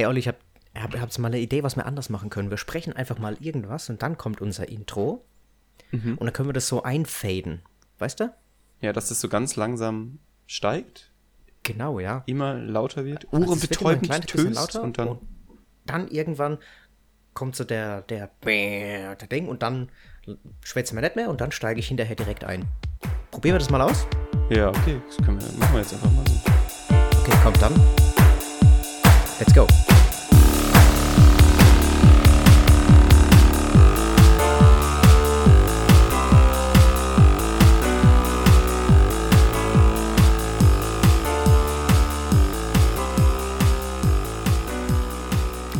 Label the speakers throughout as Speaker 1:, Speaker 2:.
Speaker 1: Hey Olli, ich hab, hab, hab's mal eine Idee, was wir anders machen können. Wir sprechen einfach mal irgendwas und dann kommt unser Intro.
Speaker 2: Mhm.
Speaker 1: Und dann können wir das so einfaden. Weißt du?
Speaker 2: Ja, dass das so ganz langsam steigt,
Speaker 1: Genau, ja.
Speaker 2: immer lauter wird,
Speaker 1: Also
Speaker 2: ohrenbetäubend
Speaker 1: bisschen
Speaker 2: töst
Speaker 1: lauter
Speaker 2: und dann.
Speaker 1: dann irgendwann kommt so der, der, der Ding und dann schwätzen wir nicht mehr und dann steige ich hinterher direkt ein. Probieren wir das mal aus?
Speaker 2: Ja, okay, das können wir, machen wir jetzt einfach mal so.
Speaker 1: Okay, kommt dann. Let's go.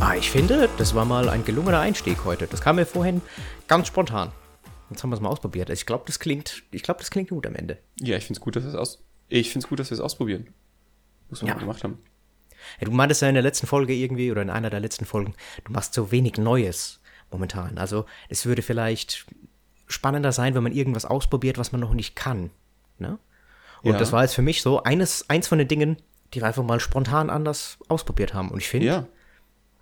Speaker 1: Ah, ich finde, das war mal ein gelungener Einstieg heute. Das kam mir vorhin ganz spontan. Jetzt haben wir es mal ausprobiert. Ich glaube, das klingt, ich glaube, das klingt gut am Ende.
Speaker 2: Ja, ich finde es gut, dass wir es aus. Ich finde es gut, dass wir es ausprobieren. Was wir
Speaker 1: Ja.
Speaker 2: mal gemacht haben.
Speaker 1: Ja, du meintest ja in der letzten Folge irgendwie, oder in einer der letzten Folgen, du machst so wenig Neues momentan. Also es würde vielleicht spannender sein, wenn man irgendwas ausprobiert, was man noch nicht kann. Ne? Und
Speaker 2: Ja.
Speaker 1: das war jetzt für mich so eines, eins von den Dingen, die wir einfach mal spontan anders ausprobiert haben. Und ich finde,
Speaker 2: Ja,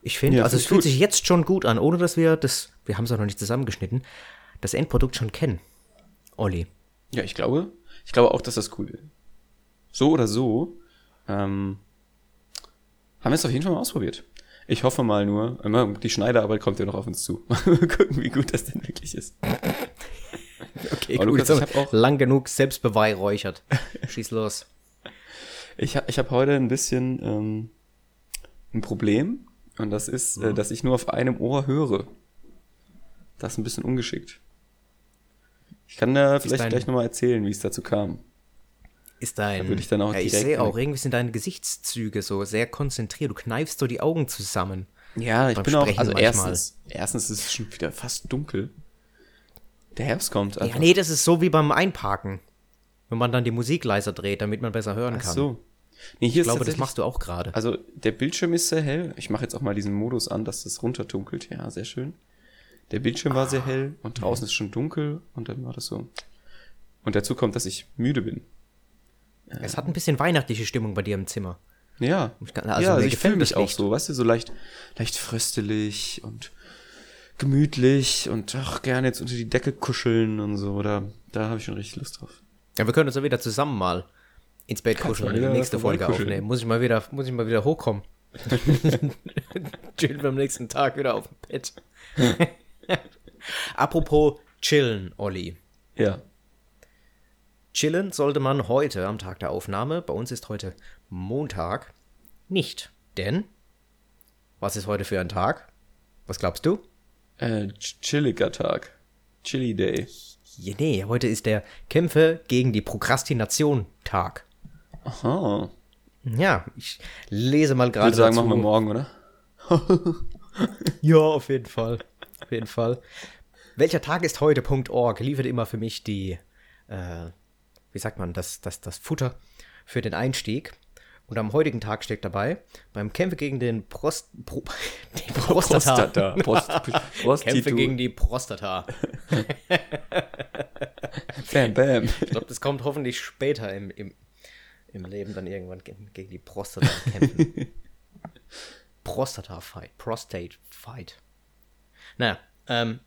Speaker 1: ich finde,
Speaker 2: Ja,
Speaker 1: also es fühlt
Speaker 2: gut.
Speaker 1: sich jetzt schon gut an, ohne dass wir das, wir haben es auch noch nicht zusammengeschnitten, das Endprodukt schon kennen. Olli.
Speaker 2: ja, ich glaube, ich glaube auch, dass das cool wird. So oder so, ähm, haben wir es auf jeden Fall mal ausprobiert. Ich hoffe mal nur, immer, die Schneiderarbeit kommt ja noch auf uns zu. Mal gucken, wie gut das denn wirklich ist.
Speaker 1: Okay,
Speaker 2: Aber Lukas, ich
Speaker 1: haben wir
Speaker 2: hab auch-
Speaker 1: lang genug selbst beweihräuchert. Schieß los.
Speaker 2: Ich habe ich hab heute ein bisschen ähm, ein Problem und das ist,
Speaker 1: Mhm.
Speaker 2: äh, dass ich nur auf einem Ohr höre. Das ist ein bisschen ungeschickt. Ich kann da vielleicht
Speaker 1: dein-
Speaker 2: gleich nochmal erzählen, wie es dazu kam.
Speaker 1: Ist dein.
Speaker 2: Da würde ich dann auch
Speaker 1: ja, ich sehe auch, irgendwie sind deine Gesichtszüge so sehr konzentriert. Du kneifst so die Augen zusammen.
Speaker 2: Ja, ich bin auch,
Speaker 1: Sprechen
Speaker 2: also
Speaker 1: manchmal.
Speaker 2: erstens, erstens ist es schon wieder fast dunkel. Der Herbst kommt.
Speaker 1: Ja, nee, das ist so wie beim Einparken. Wenn man dann die Musik leiser dreht, damit man besser hören
Speaker 2: Ach
Speaker 1: kann.
Speaker 2: so. Nee, hier
Speaker 1: Ich glaube, das machst du auch gerade.
Speaker 2: Also der Bildschirm ist sehr hell. Ich mache jetzt auch mal diesen Modus an, dass das runterdunkelt. Ja, sehr schön. Der Bildschirm war
Speaker 1: Ah.
Speaker 2: sehr hell und draußen ist schon dunkel und dann war das so. Und dazu kommt, dass ich müde bin.
Speaker 1: Es hat ein bisschen weihnachtliche Stimmung bei dir im Zimmer.
Speaker 2: Ja.
Speaker 1: Kann-
Speaker 2: ja,
Speaker 1: also
Speaker 2: also ich
Speaker 1: gefällt
Speaker 2: fühle mich auch so, weißt du, so leicht, leicht fröstelig und gemütlich und ach, gerne jetzt unter die Decke kuscheln und so. Da, da habe ich schon richtig Lust drauf.
Speaker 1: Ja, wir können uns ja wieder zusammen mal ins Bett kuscheln und die nächste Folge
Speaker 2: vorbeikuscheln.
Speaker 1: aufnehmen. Muss ich mal wieder, muss ich mal wieder hochkommen. Chillen wir am nächsten Tag wieder auf dem Bett. Apropos chillen, Olli.
Speaker 2: Ja.
Speaker 1: Chillen sollte man heute am Tag der Aufnahme, bei uns ist heute Montag, nicht. Denn, was ist heute für ein Tag? Was glaubst du?
Speaker 2: Äh, ch- chilliger Tag. Chilly Day.
Speaker 1: Ja, nee, heute ist der Kämpfe gegen die Prokrastination Tag.
Speaker 2: Aha.
Speaker 1: Ja, ich lese mal
Speaker 2: Ich
Speaker 1: gerade
Speaker 2: würde sagen,
Speaker 1: dazu.
Speaker 2: machen wir morgen, oder?
Speaker 1: Ja, auf jeden Fall. Auf jeden Fall. Welcher Tag ist heute.org liefert immer für mich die, äh, wie sagt man, das, das, das Futter für den Einstieg. Und am heutigen Tag steht dabei, beim Kämpfe gegen den Prost, Pro, die Prostata.
Speaker 2: Prost,
Speaker 1: Kämpfe
Speaker 2: Prostitu.
Speaker 1: gegen die Prostata.
Speaker 2: Bam, bam.
Speaker 1: Ich glaube, das kommt hoffentlich später im, im, im Leben dann irgendwann gegen, die Prostata kämpfen. Prostata-Fight. Prostate-Fight. Naja, ähm,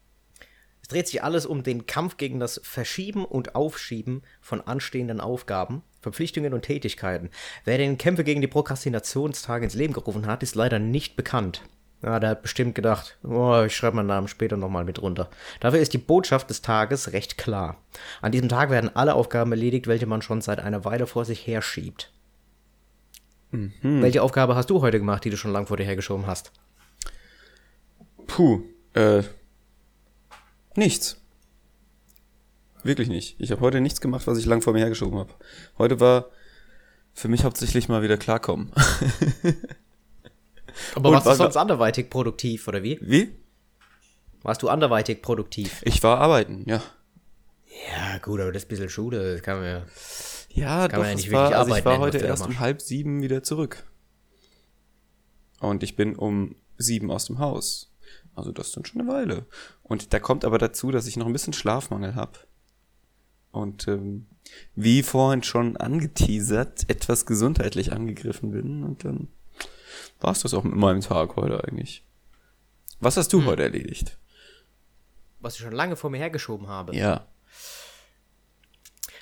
Speaker 1: dreht sich alles um den Kampf gegen das Verschieben und Aufschieben von anstehenden Aufgaben, Verpflichtungen und Tätigkeiten. Wer den Kämpfe gegen die Prokrastinationstage ins Leben gerufen hat, ist leider nicht bekannt. Ja, der hat bestimmt gedacht, oh, ich schreibe meinen Namen später nochmal mit runter. Dafür ist die Botschaft des Tages recht klar. An diesem Tag werden alle Aufgaben erledigt, welche man schon seit einer Weile vor sich herschiebt. Welche Aufgabe hast du heute gemacht, die du schon lang vor dir hergeschoben hast?
Speaker 2: Puh, äh, nichts. Wirklich nicht. Ich habe heute nichts gemacht, was ich lang vor mir hergeschoben habe. Heute war für mich hauptsächlich mal wieder klarkommen.
Speaker 1: Aber
Speaker 2: Und
Speaker 1: warst du
Speaker 2: was-
Speaker 1: sonst anderweitig produktiv, oder wie?
Speaker 2: Wie?
Speaker 1: Warst du anderweitig produktiv?
Speaker 2: Ich war arbeiten, ja.
Speaker 1: Ja, gut, aber das ist ein bisschen Schule, das kann man ja.
Speaker 2: Ja,
Speaker 1: kann man ja nicht
Speaker 2: war,
Speaker 1: wirklich
Speaker 2: also ich
Speaker 1: arbeiten
Speaker 2: war
Speaker 1: nennen, was
Speaker 2: heute
Speaker 1: du
Speaker 2: erst um halb sieben wieder zurück. Und ich bin um sieben aus dem Haus. Also das ist dann schon eine Weile. Und da kommt aber dazu, dass ich noch ein bisschen Schlafmangel habe. Und ähm, wie vorhin schon angeteasert, etwas gesundheitlich angegriffen bin. Und dann war es das auch mit meinem Tag heute eigentlich. Was hast du
Speaker 1: Hm.
Speaker 2: heute erledigt?
Speaker 1: Was ich schon lange vor mir hergeschoben habe.
Speaker 2: Ja.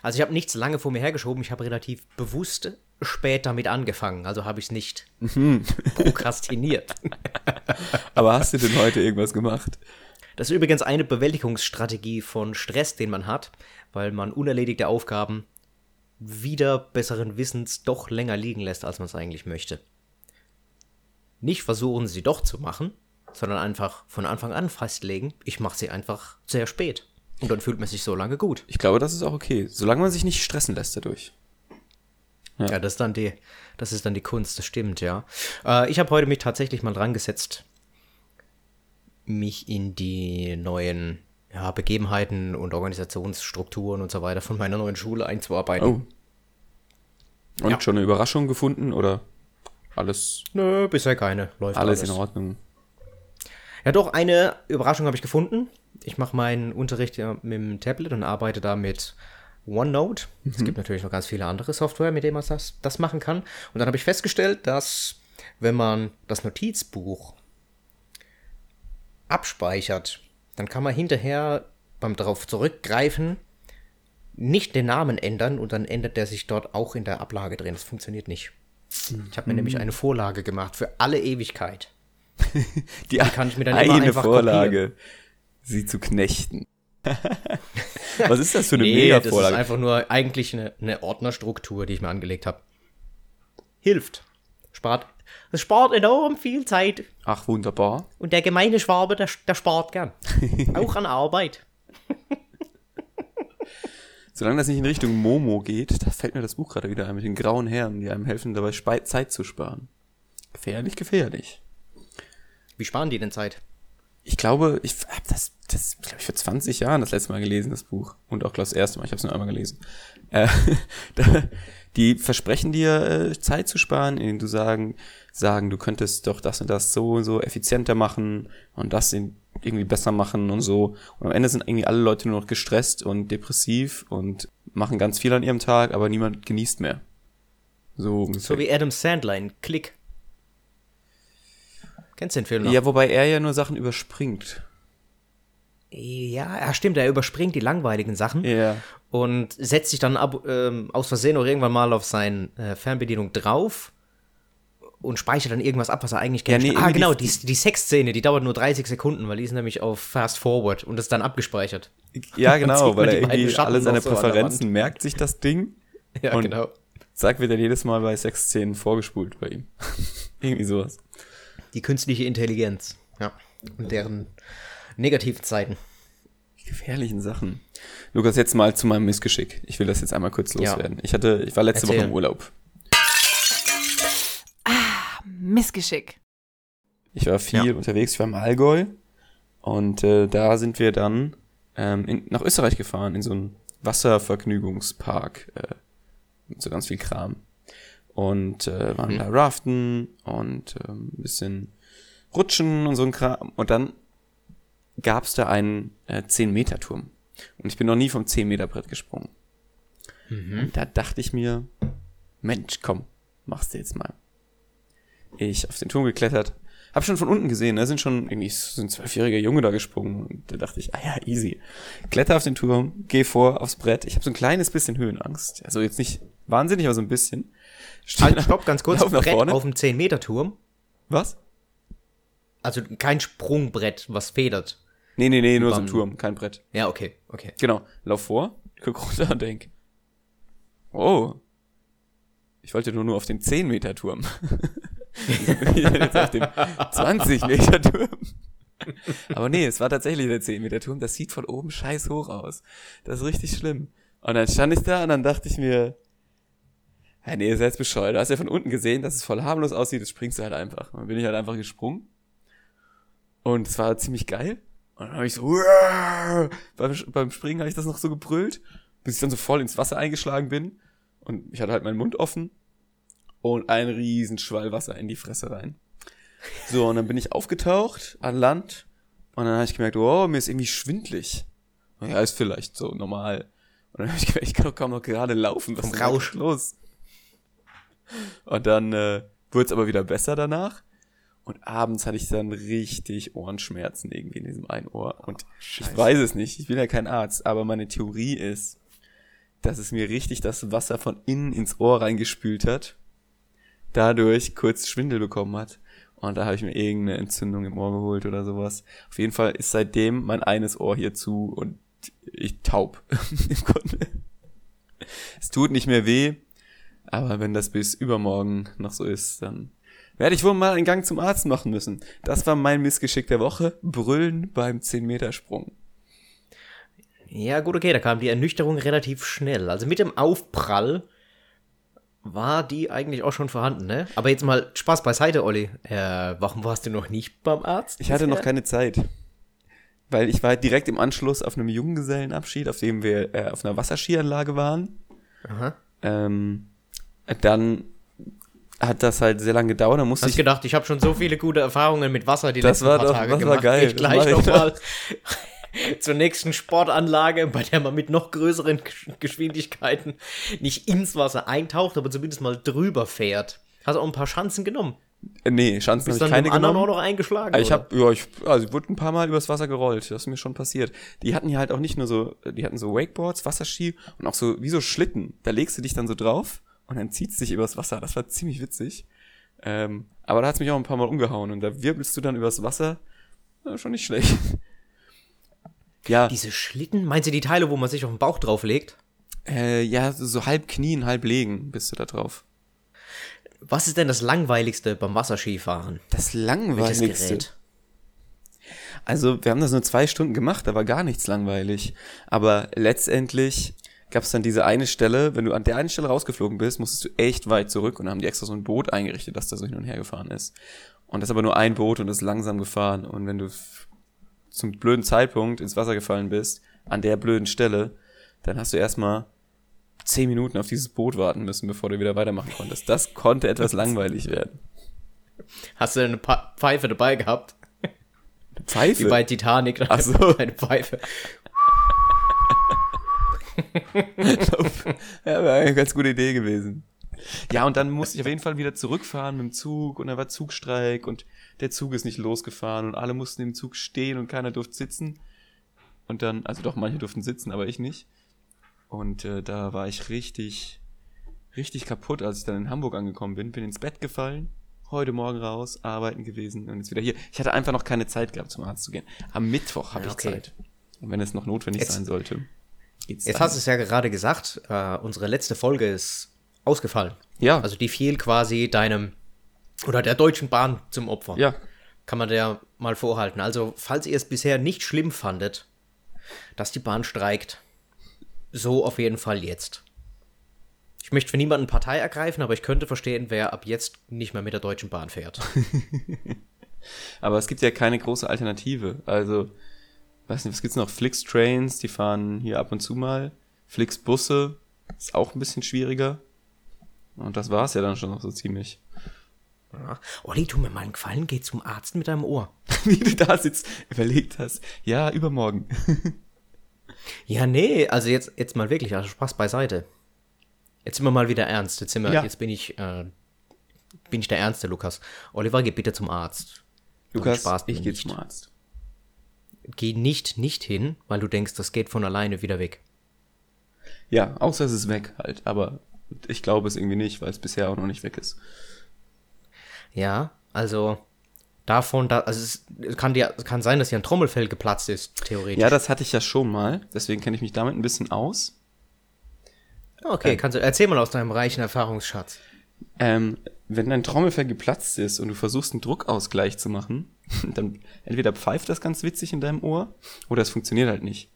Speaker 1: Also ich habe nichts lange vor mir hergeschoben, ich habe relativ bewusst spät damit angefangen. Also habe ich es nicht
Speaker 2: Mhm.
Speaker 1: prokrastiniert.
Speaker 2: Aber hast du denn heute irgendwas gemacht?
Speaker 1: Das ist übrigens eine Bewältigungsstrategie von Stress, den man hat, weil man unerledigte Aufgaben wieder besseren Wissens doch länger liegen lässt, als man es eigentlich möchte. Nicht versuchen, sie doch zu machen, sondern einfach von Anfang an festlegen, ich mache sie einfach sehr spät. Und dann fühlt man sich so lange gut.
Speaker 2: Ich glaube, das ist auch okay, solange man sich nicht stressen lässt dadurch.
Speaker 1: Ja, das ist dann die, das ist dann die Kunst, das stimmt, ja. Äh, ich habe heute mich tatsächlich mal dran gesetzt, mich in die neuen ja, Begebenheiten und Organisationsstrukturen und so weiter von meiner neuen Schule einzuarbeiten.
Speaker 2: Oh. Und
Speaker 1: Ja.
Speaker 2: schon eine Überraschung gefunden oder alles,
Speaker 1: Nö, bisher keine. Läuft
Speaker 2: alles in Ordnung?
Speaker 1: Ja, doch, eine Überraschung habe ich gefunden. Ich mache meinen Unterricht ja mit dem Tablet und arbeite da mit OneNote. Es gibt natürlich noch ganz viele andere Software, mit denen man das, das machen kann. Und dann habe ich festgestellt, dass wenn man das Notizbuch abspeichert, dann kann man hinterher beim darauf zurückgreifen nicht den Namen ändern und dann ändert der sich dort auch in der Ablage drin. Das funktioniert nicht. Ich habe mir nämlich eine Vorlage gemacht für alle Ewigkeit.
Speaker 2: Die
Speaker 1: kann ich mir dann
Speaker 2: eine
Speaker 1: einfach
Speaker 2: Vorlage, sie zu knechten. Was ist das für eine
Speaker 1: Nee, das ist
Speaker 2: Mega-Vorlage?
Speaker 1: einfach nur eigentlich eine, eine Ordnerstruktur, die ich mir angelegt habe. Hilft. Spart. Es spart enorm viel Zeit.
Speaker 2: Ach, wunderbar.
Speaker 1: Und der gemeine Schwabe, der, der spart gern. Auch an Arbeit.
Speaker 2: Solange das nicht in Richtung Momo geht, da fällt mir das Buch gerade wieder ein mit den grauen Herren, die einem helfen, dabei Spe Zeit zu sparen. Gefährlich, gefährlich.
Speaker 1: Wie sparen die denn Zeit?
Speaker 2: Ich glaube, ich habe das, das glaube ich, vor 20 Jahren das letzte Mal gelesen, das Buch. Und auch das erste Mal, ich habe es nur einmal gelesen. Äh, die versprechen dir, äh, Zeit zu sparen, indem du sagen, sagen, du könntest doch das und das so und so effizienter machen und das irgendwie besser machen und so. Und am Ende sind irgendwie alle Leute nur noch gestresst und depressiv und machen ganz viel an ihrem Tag, aber niemand genießt mehr. So.
Speaker 1: So wie Adam Sandler in Click. Kennst du den Film noch?
Speaker 2: ja, wobei er ja nur Sachen überspringt.
Speaker 1: ja, ja, stimmt, er überspringt die langweiligen Sachen.
Speaker 2: Ja.
Speaker 1: und setzt sich dann ab, ähm, aus Versehen auch irgendwann mal auf seine äh, Fernbedienung drauf und speichert dann irgendwas ab, was er eigentlich gerne.
Speaker 2: nee,
Speaker 1: ah, genau,
Speaker 2: die-
Speaker 1: die, die Sexszene, die dauert nur 30 Sekunden, weil die ist nämlich auf Fast Forward und ist dann abgespeichert.
Speaker 2: Ja, genau, weil er irgendwie alle seine
Speaker 1: so
Speaker 2: Präferenzen merkt sich das Ding.
Speaker 1: Ja,
Speaker 2: Und-
Speaker 1: genau.
Speaker 2: Zack, wird dann jedes Mal bei Sexszenen vorgespult bei ihm. irgendwie sowas.
Speaker 1: Die künstliche Intelligenz. Ja. Und deren negativen Zeiten.
Speaker 2: Gefährlichen Sachen. Lukas, jetzt mal zu meinem Missgeschick. Ich will das jetzt einmal kurz
Speaker 1: Ja.
Speaker 2: loswerden. Ich hatte, ich war letzte
Speaker 1: Erzähl.
Speaker 2: Woche im Urlaub.
Speaker 3: Missgeschick.
Speaker 2: Ich war viel
Speaker 1: Ja.
Speaker 2: unterwegs, ich war im Allgäu. Und äh, da sind wir dann ähm, in, nach Österreich gefahren, in so einen Wasservergnügungspark. Äh, mit so ganz viel Kram. Und äh, waren da raften und ähm, ein bisschen rutschen und so ein Kram. Und dann gab's da einen äh, 10-Meter-Turm. Und ich bin noch nie vom 10-Meter-Brett gesprungen. Und da dachte ich mir, Mensch, komm, machst du jetzt mal. Ich auf den Turm geklettert. Hab schon von unten gesehen, da sind schon irgendwie so ein zwölfjähriger Junge da gesprungen. Und da dachte ich, ah ja, easy. Kletter auf den Turm, geh vor aufs Brett. Ich habe so ein kleines bisschen Höhenangst. Also jetzt nicht wahnsinnig, aber so ein bisschen.
Speaker 1: Also
Speaker 2: nach-
Speaker 1: stopp, ganz kurz. Brett
Speaker 2: vorne.
Speaker 1: auf dem 10-Meter-Turm.
Speaker 2: Was?
Speaker 1: Also kein Sprungbrett, was federt.
Speaker 2: Nee, nee, nee, nur so ein Turm, kein Brett.
Speaker 1: Ja, okay, okay.
Speaker 2: Genau, lauf vor, guck runter und denk, oh, ich wollte nur nur auf den 10-Meter-Turm. jetzt auf dem 20-Meter-Turm. Aber nee, es war tatsächlich der 10-Meter-Turm. Das sieht von oben scheiß hoch aus. Das ist richtig schlimm. Und dann stand ich da und dann dachte ich mir, ja, nee, ihr seid bescheuert. Du hast ja von unten gesehen, dass es voll harmlos aussieht, jetzt springst du halt einfach. Und dann bin ich halt einfach gesprungen. Und es war ziemlich geil. Und dann habe ich so, "Uah!" beim, beim Springen habe ich das noch so gebrüllt, bis ich dann so voll ins Wasser eingeschlagen bin. Und ich hatte halt meinen Mund offen und ein riesen Schwall Wasser in die Fresse rein. So, und dann bin ich aufgetaucht an Land und dann habe ich gemerkt, oh, mir ist irgendwie schwindlig. Ja, ist vielleicht so normal. Und dann habe ich gemerkt, ich kann doch kaum noch gerade laufen. Was ist los? Und dann äh, wurde es aber wieder besser danach. Und abends hatte ich dann richtig Ohrenschmerzen irgendwie in diesem einen Ohr. Und ich weiß es nicht, ich bin ja kein Arzt, aber meine Theorie ist, dass es mir richtig das Wasser von innen ins Ohr reingespült hat, dadurch kurz Schwindel bekommen hat. Und da habe ich mir irgendeine Entzündung im Ohr geholt oder sowas. Auf jeden Fall ist seitdem mein eines Ohr hier zu und ich taub im Grunde. Es tut nicht mehr weh, aber wenn das bis übermorgen noch so ist, dann werde ich wohl mal einen Gang zum Arzt machen müssen. Das war mein Missgeschick der Woche. Brüllen beim 10-Meter-Sprung.
Speaker 1: Ja, gut, okay, da kam die Ernüchterung relativ schnell. Also mit dem Aufprall war die eigentlich auch schon vorhanden, ne? Aber jetzt mal Spaß beiseite, Olli. Äh, warum warst du noch nicht beim Arzt?
Speaker 2: Ich hatte noch keine Zeit. Weil ich war direkt im Anschluss auf einem Junggesellenabschied, auf dem wir äh, auf einer Wasserskianlage waren.
Speaker 1: Aha.
Speaker 2: Ähm, dann hat das halt sehr lange gedauert. Dann musste
Speaker 1: Hast
Speaker 2: ich
Speaker 1: gedacht, ich habe schon so viele gute Erfahrungen mit Wasser die
Speaker 2: Das
Speaker 1: letzten
Speaker 2: war
Speaker 1: paar
Speaker 2: doch-
Speaker 1: Tage
Speaker 2: das war
Speaker 1: gemacht.
Speaker 2: geil.
Speaker 1: Ich gleich
Speaker 2: Das
Speaker 1: noch
Speaker 2: war-
Speaker 1: mal zur nächsten Sportanlage, bei der man mit noch größeren Gesch- Geschwindigkeiten nicht ins Wasser eintaucht, aber zumindest mal drüber fährt. Hast auch ein paar Chancen genommen.
Speaker 2: Nee,
Speaker 1: Bist
Speaker 2: habe ich keine
Speaker 1: anderen auch
Speaker 2: genommen.
Speaker 1: noch eingeschlagen.
Speaker 2: Ich habe, ja, ich, also ich wurde ein paar Mal übers Wasser gerollt. Das ist mir schon passiert. Die hatten hier halt auch nicht nur so, die hatten so Wakeboards, Wasserski und auch so wie so Schlitten. Da legst du dich dann so drauf und dann zieht's dich übers Wasser. Das war ziemlich witzig. Ähm, aber da hat's mich auch ein paar Mal umgehauen und da wirbelst du dann übers Wasser. Ja, schon nicht schlecht. Ja,
Speaker 1: Diese Schlitten, meinst du die Teile, wo man sich auf den Bauch drauflegt?
Speaker 2: äh, ja, so, halb knien, halb legen bist du da drauf.
Speaker 1: Was ist denn das Langweiligste beim Wasserskifahren?
Speaker 2: Das langweiligste.
Speaker 1: Gerät?
Speaker 2: Also, wir haben das nur zwei Stunden gemacht, da war gar nichts langweilig. Aber letztendlich gab es dann diese eine Stelle, wenn du an der einen Stelle rausgeflogen bist, musstest du echt weit zurück und haben die extra so ein Boot eingerichtet, das da so hin und her gefahren ist. Und das ist aber nur ein Boot und ist langsam gefahren. Und wenn du zum blöden Zeitpunkt ins Wasser gefallen bist, an der blöden Stelle, dann hast du erstmal zehn Minuten auf dieses Boot warten müssen, bevor du wieder weitermachen konntest. Das konnte etwas langweilig werden.
Speaker 1: Hast du eine Pa- Pfeife dabei gehabt?
Speaker 2: Pfeife.
Speaker 1: Wie bei Titanic.
Speaker 2: Ach so.
Speaker 1: Eine Pfeife.
Speaker 2: Ja, wäre eine ganz gute Idee gewesen. Ja, und dann musste ich auf jeden Fall wieder zurückfahren mit dem Zug und da war Zugstreik und der Zug ist nicht losgefahren und alle mussten im Zug stehen und keiner durfte sitzen. Und dann, also doch, manche durften sitzen, aber ich nicht. Und äh, da war ich richtig, richtig kaputt, als ich dann in Hamburg angekommen bin. Bin ins Bett gefallen, heute Morgen raus, arbeiten gewesen und jetzt wieder hier. Ich hatte einfach noch keine Zeit gehabt, zum Arzt zu gehen. Am Mittwoch habe
Speaker 1: Ja,
Speaker 2: ich
Speaker 1: okay.
Speaker 2: Zeit. Und wenn es noch notwendig
Speaker 1: Jetzt-
Speaker 2: sein sollte, geht's
Speaker 1: Jetzt
Speaker 2: dann.
Speaker 1: hast du es ja gerade gesagt, äh, unsere letzte Folge ist ausgefallen.
Speaker 2: Ja.
Speaker 1: Also die fiel quasi deinem oder der Deutschen Bahn zum Opfer.
Speaker 2: Ja,
Speaker 1: Kann man der mal vorhalten. Also, falls ihr es bisher nicht schlimm fandet, dass die Bahn streikt, so auf jeden Fall jetzt. Ich möchte für niemanden Partei ergreifen, aber ich könnte verstehen, wer ab jetzt nicht mehr mit der Deutschen Bahn fährt.
Speaker 2: Aber es gibt ja keine große Alternative. Also, weiß nicht, was gibt's noch? Flix Trains, die fahren hier ab und zu mal. Flix Busse ist auch ein bisschen schwieriger. Und das war's ja dann schon noch so ziemlich.
Speaker 1: Ja. Olli, tu mir mal einen Gefallen, geh zum Arzt mit deinem Ohr.
Speaker 2: Wie du da sitzt, überlegt hast. Ja, übermorgen.
Speaker 1: Ja, nee, also jetzt, jetzt mal wirklich, also Spaß beiseite. Jetzt sind wir mal wieder ernst. Jetzt, sind wir,
Speaker 2: Ja.
Speaker 1: jetzt bin ich, äh, bin ich der Ernste, Lukas. Oliver, geh bitte zum Arzt.
Speaker 2: Lukas,
Speaker 1: Spaß
Speaker 2: ich gehe zum Arzt.
Speaker 1: Geh nicht, nicht hin, weil du denkst, das geht von alleine wieder weg.
Speaker 2: Ja, außer es ist weg halt. Aber ich glaube es irgendwie nicht, weil es bisher auch noch nicht weg ist.
Speaker 1: Ja, also davon, da, also es kann, dir, kann sein, dass hier ein Trommelfell geplatzt ist, theoretisch.
Speaker 2: Ja, das hatte ich ja schon mal. Deswegen kenne ich mich damit ein bisschen aus.
Speaker 1: okay, kannst du, erzähl mal aus deinem reichen Erfahrungsschatz.
Speaker 2: Ähm, wenn dein Trommelfell geplatzt ist und du versuchst einen Druckausgleich zu machen, dann entweder pfeift das ganz witzig in deinem Ohr oder es funktioniert halt nicht.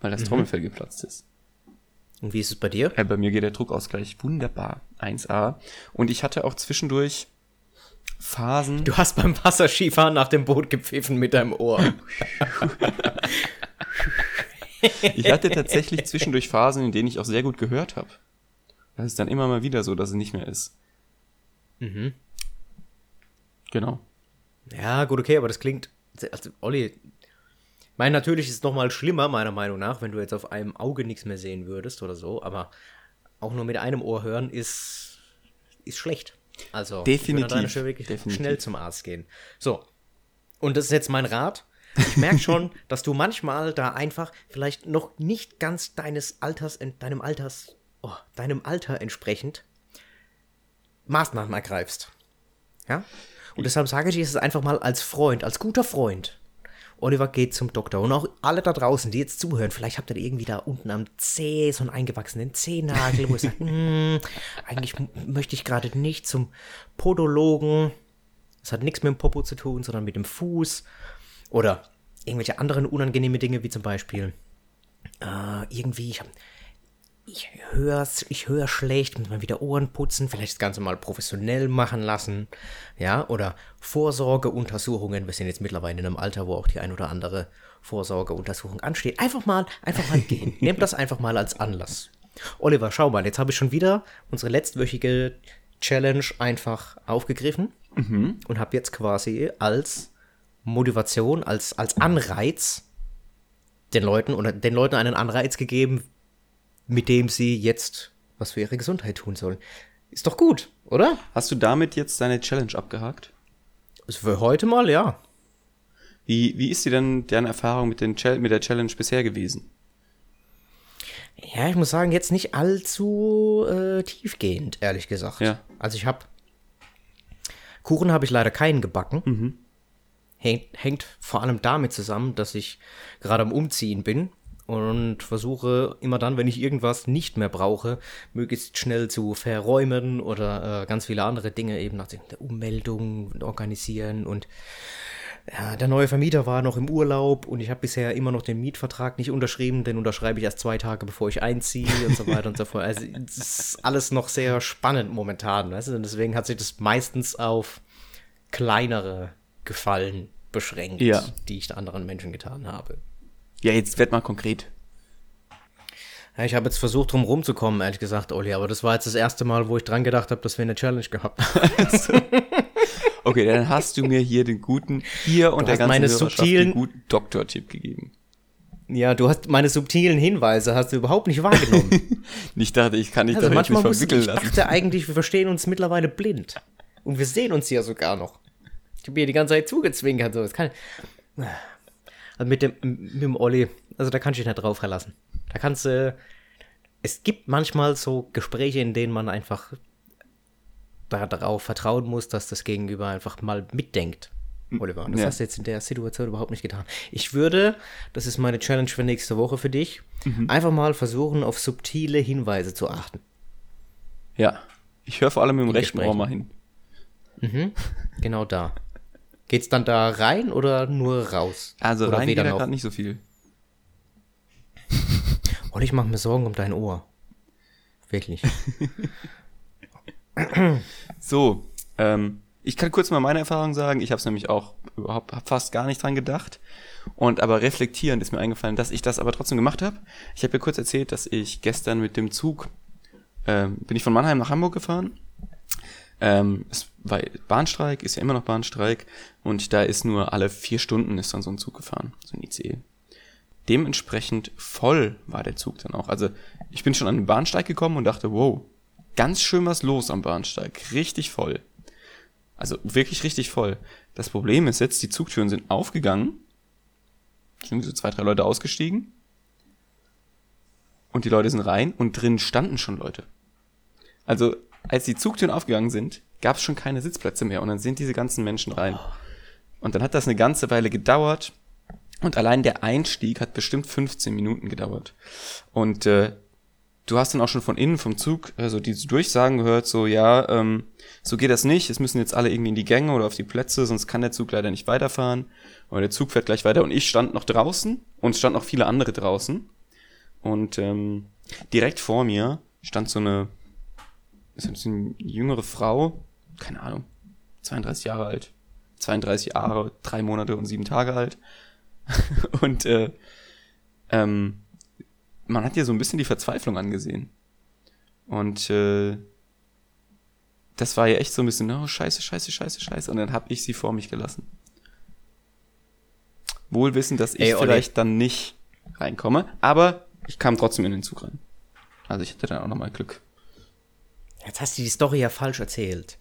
Speaker 2: Weil das Trommelfell geplatzt ist.
Speaker 1: Und wie ist es bei dir?
Speaker 2: Äh, bei mir geht der Druckausgleich wunderbar. 1A. Und ich hatte auch zwischendurch Phasen.
Speaker 1: Du hast beim Wasserskifahren nach dem Boot gepfiffen mit deinem Ohr.
Speaker 2: Ich hatte tatsächlich zwischendurch Phasen, in denen ich auch sehr gut gehört habe. Das ist dann immer mal wieder so, dass es nicht mehr ist.
Speaker 1: Mhm.
Speaker 2: Genau.
Speaker 1: Ja, gut, okay, aber das klingt. Also, Olli. Ich meine, natürlich ist es nochmal schlimmer, meiner Meinung nach, wenn du jetzt auf einem Auge nichts mehr sehen würdest oder so, aber auch nur mit einem Ohr hören ist, ist schlecht. Also,
Speaker 2: Definitiv, definitiv.
Speaker 1: schnell zum Arzt gehen. So. Und das ist jetzt mein Rat. Ich merke schon, dass du manchmal da einfach vielleicht noch nicht ganz deines Alters, deinem Alters, oh, deinem Alter entsprechend Maßnahmen ergreifst. Ja? Und deshalb sage ich es einfach mal als Freund, als guter Freund. Oliver geht zum Doktor. Und auch alle da draußen, die jetzt zuhören, vielleicht habt ihr irgendwie da unten am Zeh so einen eingewachsenen Zehennagel, wo ihr sagt, "Hm, eigentlich möchte ich gerade nicht zum Podologen. Das hat nichts mit dem Popo zu tun, sondern mit dem Fuß. Oder irgendwelche anderen unangenehme Dinge, wie zum Beispiel äh, irgendwie, ich, hab- ich höre ich hör schlecht, muss man wieder Ohren putzen, vielleicht das Ganze mal professionell machen lassen, ja, oder Vorsorgeuntersuchungen, wir sind jetzt mittlerweile in einem Alter, wo auch die ein oder andere Vorsorgeuntersuchung ansteht. Einfach mal, einfach mal gehen. Nehmt das einfach mal als Anlass. Oliver, schau mal, jetzt habe ich schon wieder unsere letztwöchige Challenge einfach aufgegriffen und habe jetzt quasi als Motivation, als, als Anreiz den Leuten oder den Leuten einen Anreiz gegeben, mit dem sie jetzt was für ihre Gesundheit tun sollen. Ist doch gut, oder?
Speaker 2: Hast du damit jetzt deine Challenge abgehakt?
Speaker 1: Für heute mal, ja.
Speaker 2: Wie, wie ist dir denn deine Erfahrung mit, den mit der Challenge bisher gewesen?
Speaker 1: Ja, ich muss sagen, jetzt nicht allzu äh, tiefgehend, ehrlich gesagt.
Speaker 2: Ja.
Speaker 1: Also ich habe Kuchen habe ich leider keinen gebacken. Hängt, hängt vor allem damit zusammen, dass ich gerade am Umziehen bin und versuche immer dann, wenn ich irgendwas nicht mehr brauche, möglichst schnell zu verräumen oder äh, ganz viele andere Dinge eben nach der Ummeldung organisieren und ja, der neue Vermieter war noch im Urlaub und ich habe bisher immer noch den Mietvertrag nicht unterschrieben, den unterschreibe ich erst zwei Tage, bevor ich einziehe und so weiter und so fort. Also es ist alles noch sehr spannend momentan, weißt du? Und deswegen hat sich das meistens auf kleinere Gefallen beschränkt,
Speaker 2: Ja.
Speaker 1: die ich anderen Menschen getan habe.
Speaker 2: Ja, jetzt werd mal konkret.
Speaker 1: Ja, ich habe jetzt versucht, drum rumzukommen, ehrlich gesagt, Olli, aber das war jetzt das erste Mal, wo ich dran gedacht habe, dass wir eine Challenge gehabt haben.
Speaker 2: Okay, dann hast du mir hier den guten, hier und
Speaker 1: Du
Speaker 2: der ganzen
Speaker 1: meine subtilen-
Speaker 2: den guten Doktor-Tipp gegeben.
Speaker 1: ja, du hast meine subtilen Hinweise hast du überhaupt nicht wahrgenommen.
Speaker 2: Ich dachte, ich kann dich
Speaker 1: Also
Speaker 2: jetzt nicht
Speaker 1: manchmal muss ich,
Speaker 2: verwickeln
Speaker 1: ich
Speaker 2: lassen.
Speaker 1: dachte eigentlich, wir verstehen uns mittlerweile blind. Und wir sehen uns ja sogar noch. Ich habe mir die ganze Zeit zugezwinkert. So. Das kann, also mit dem, mit dem Olli, also da kannst du dich nicht drauf verlassen. Da kannst du, es gibt manchmal so Gespräche, in denen man einfach darauf vertrauen muss, dass das Gegenüber einfach mal mitdenkt. Oliver, und das
Speaker 2: Ja.
Speaker 1: hast du jetzt in der Situation überhaupt nicht getan. Ich würde, das ist meine Challenge für nächste Woche für dich, einfach mal versuchen, auf subtile Hinweise zu achten.
Speaker 2: Ja. Ich höre vor allem im rechten
Speaker 1: Gesprächen.
Speaker 2: Ohr mal hin.
Speaker 1: Genau da. Geht's dann da rein oder nur raus?
Speaker 2: Also
Speaker 1: oder
Speaker 2: rein geht da gerade nicht so viel.
Speaker 1: Und ich mache mir Sorgen um dein Ohr. Wirklich.
Speaker 2: So, ähm, ich kann kurz mal meine Erfahrung sagen. Ich habe es nämlich auch überhaupt fast gar nicht dran gedacht. Und aber reflektierend ist mir eingefallen, dass ich das aber trotzdem gemacht habe. Ich habe ja kurz erzählt, dass ich gestern mit dem Zug ähm, bin ich von Mannheim nach Hamburg gefahren. Ähm, es war Bahnstreik, ist ja immer noch Bahnstreik und da ist nur alle vier Stunden ist dann so ein Zug gefahren, so ein ICE. Dementsprechend voll war der Zug dann auch. Also ich bin schon an den Bahnsteig gekommen und dachte, wow, ganz schön was los am Bahnsteig, richtig voll. Also wirklich richtig voll. Das Problem ist jetzt, die Zugtüren sind aufgegangen, sind so zwei, drei Leute ausgestiegen und die Leute sind rein und drin standen schon Leute. Also als die Zugtüren aufgegangen sind, gab es schon keine Sitzplätze mehr und dann sind diese ganzen Menschen rein. Und dann hat das eine ganze Weile gedauert und allein der Einstieg hat bestimmt 15 Minuten gedauert. Und äh, du hast dann auch schon von innen vom Zug also diese Durchsagen gehört, so ja, ähm, so geht das nicht, es müssen jetzt alle irgendwie in die Gänge oder auf die Plätze, sonst kann der Zug leider nicht weiterfahren. Oder der Zug fährt gleich weiter und ich stand noch draußen und es standen noch viele andere draußen. Und ähm, direkt vor mir stand so eine, ist eine jüngere Frau, keine Ahnung, 32 Jahre alt, 32 Jahre, drei Monate und sieben Tage alt. und äh, ähm, man hat ihr so ein bisschen die Verzweiflung angesehen. Und äh, das war ja echt so ein bisschen, oh, scheiße, scheiße, scheiße, scheiße. Und dann habe ich sie vor mich gelassen. Wohl wissen, dass ich
Speaker 1: Ey,
Speaker 2: vielleicht dann nicht reinkomme, aber ich kam trotzdem in den Zug rein. Also ich hatte dann auch nochmal Glück.
Speaker 1: Jetzt hast du die Story ja falsch erzählt.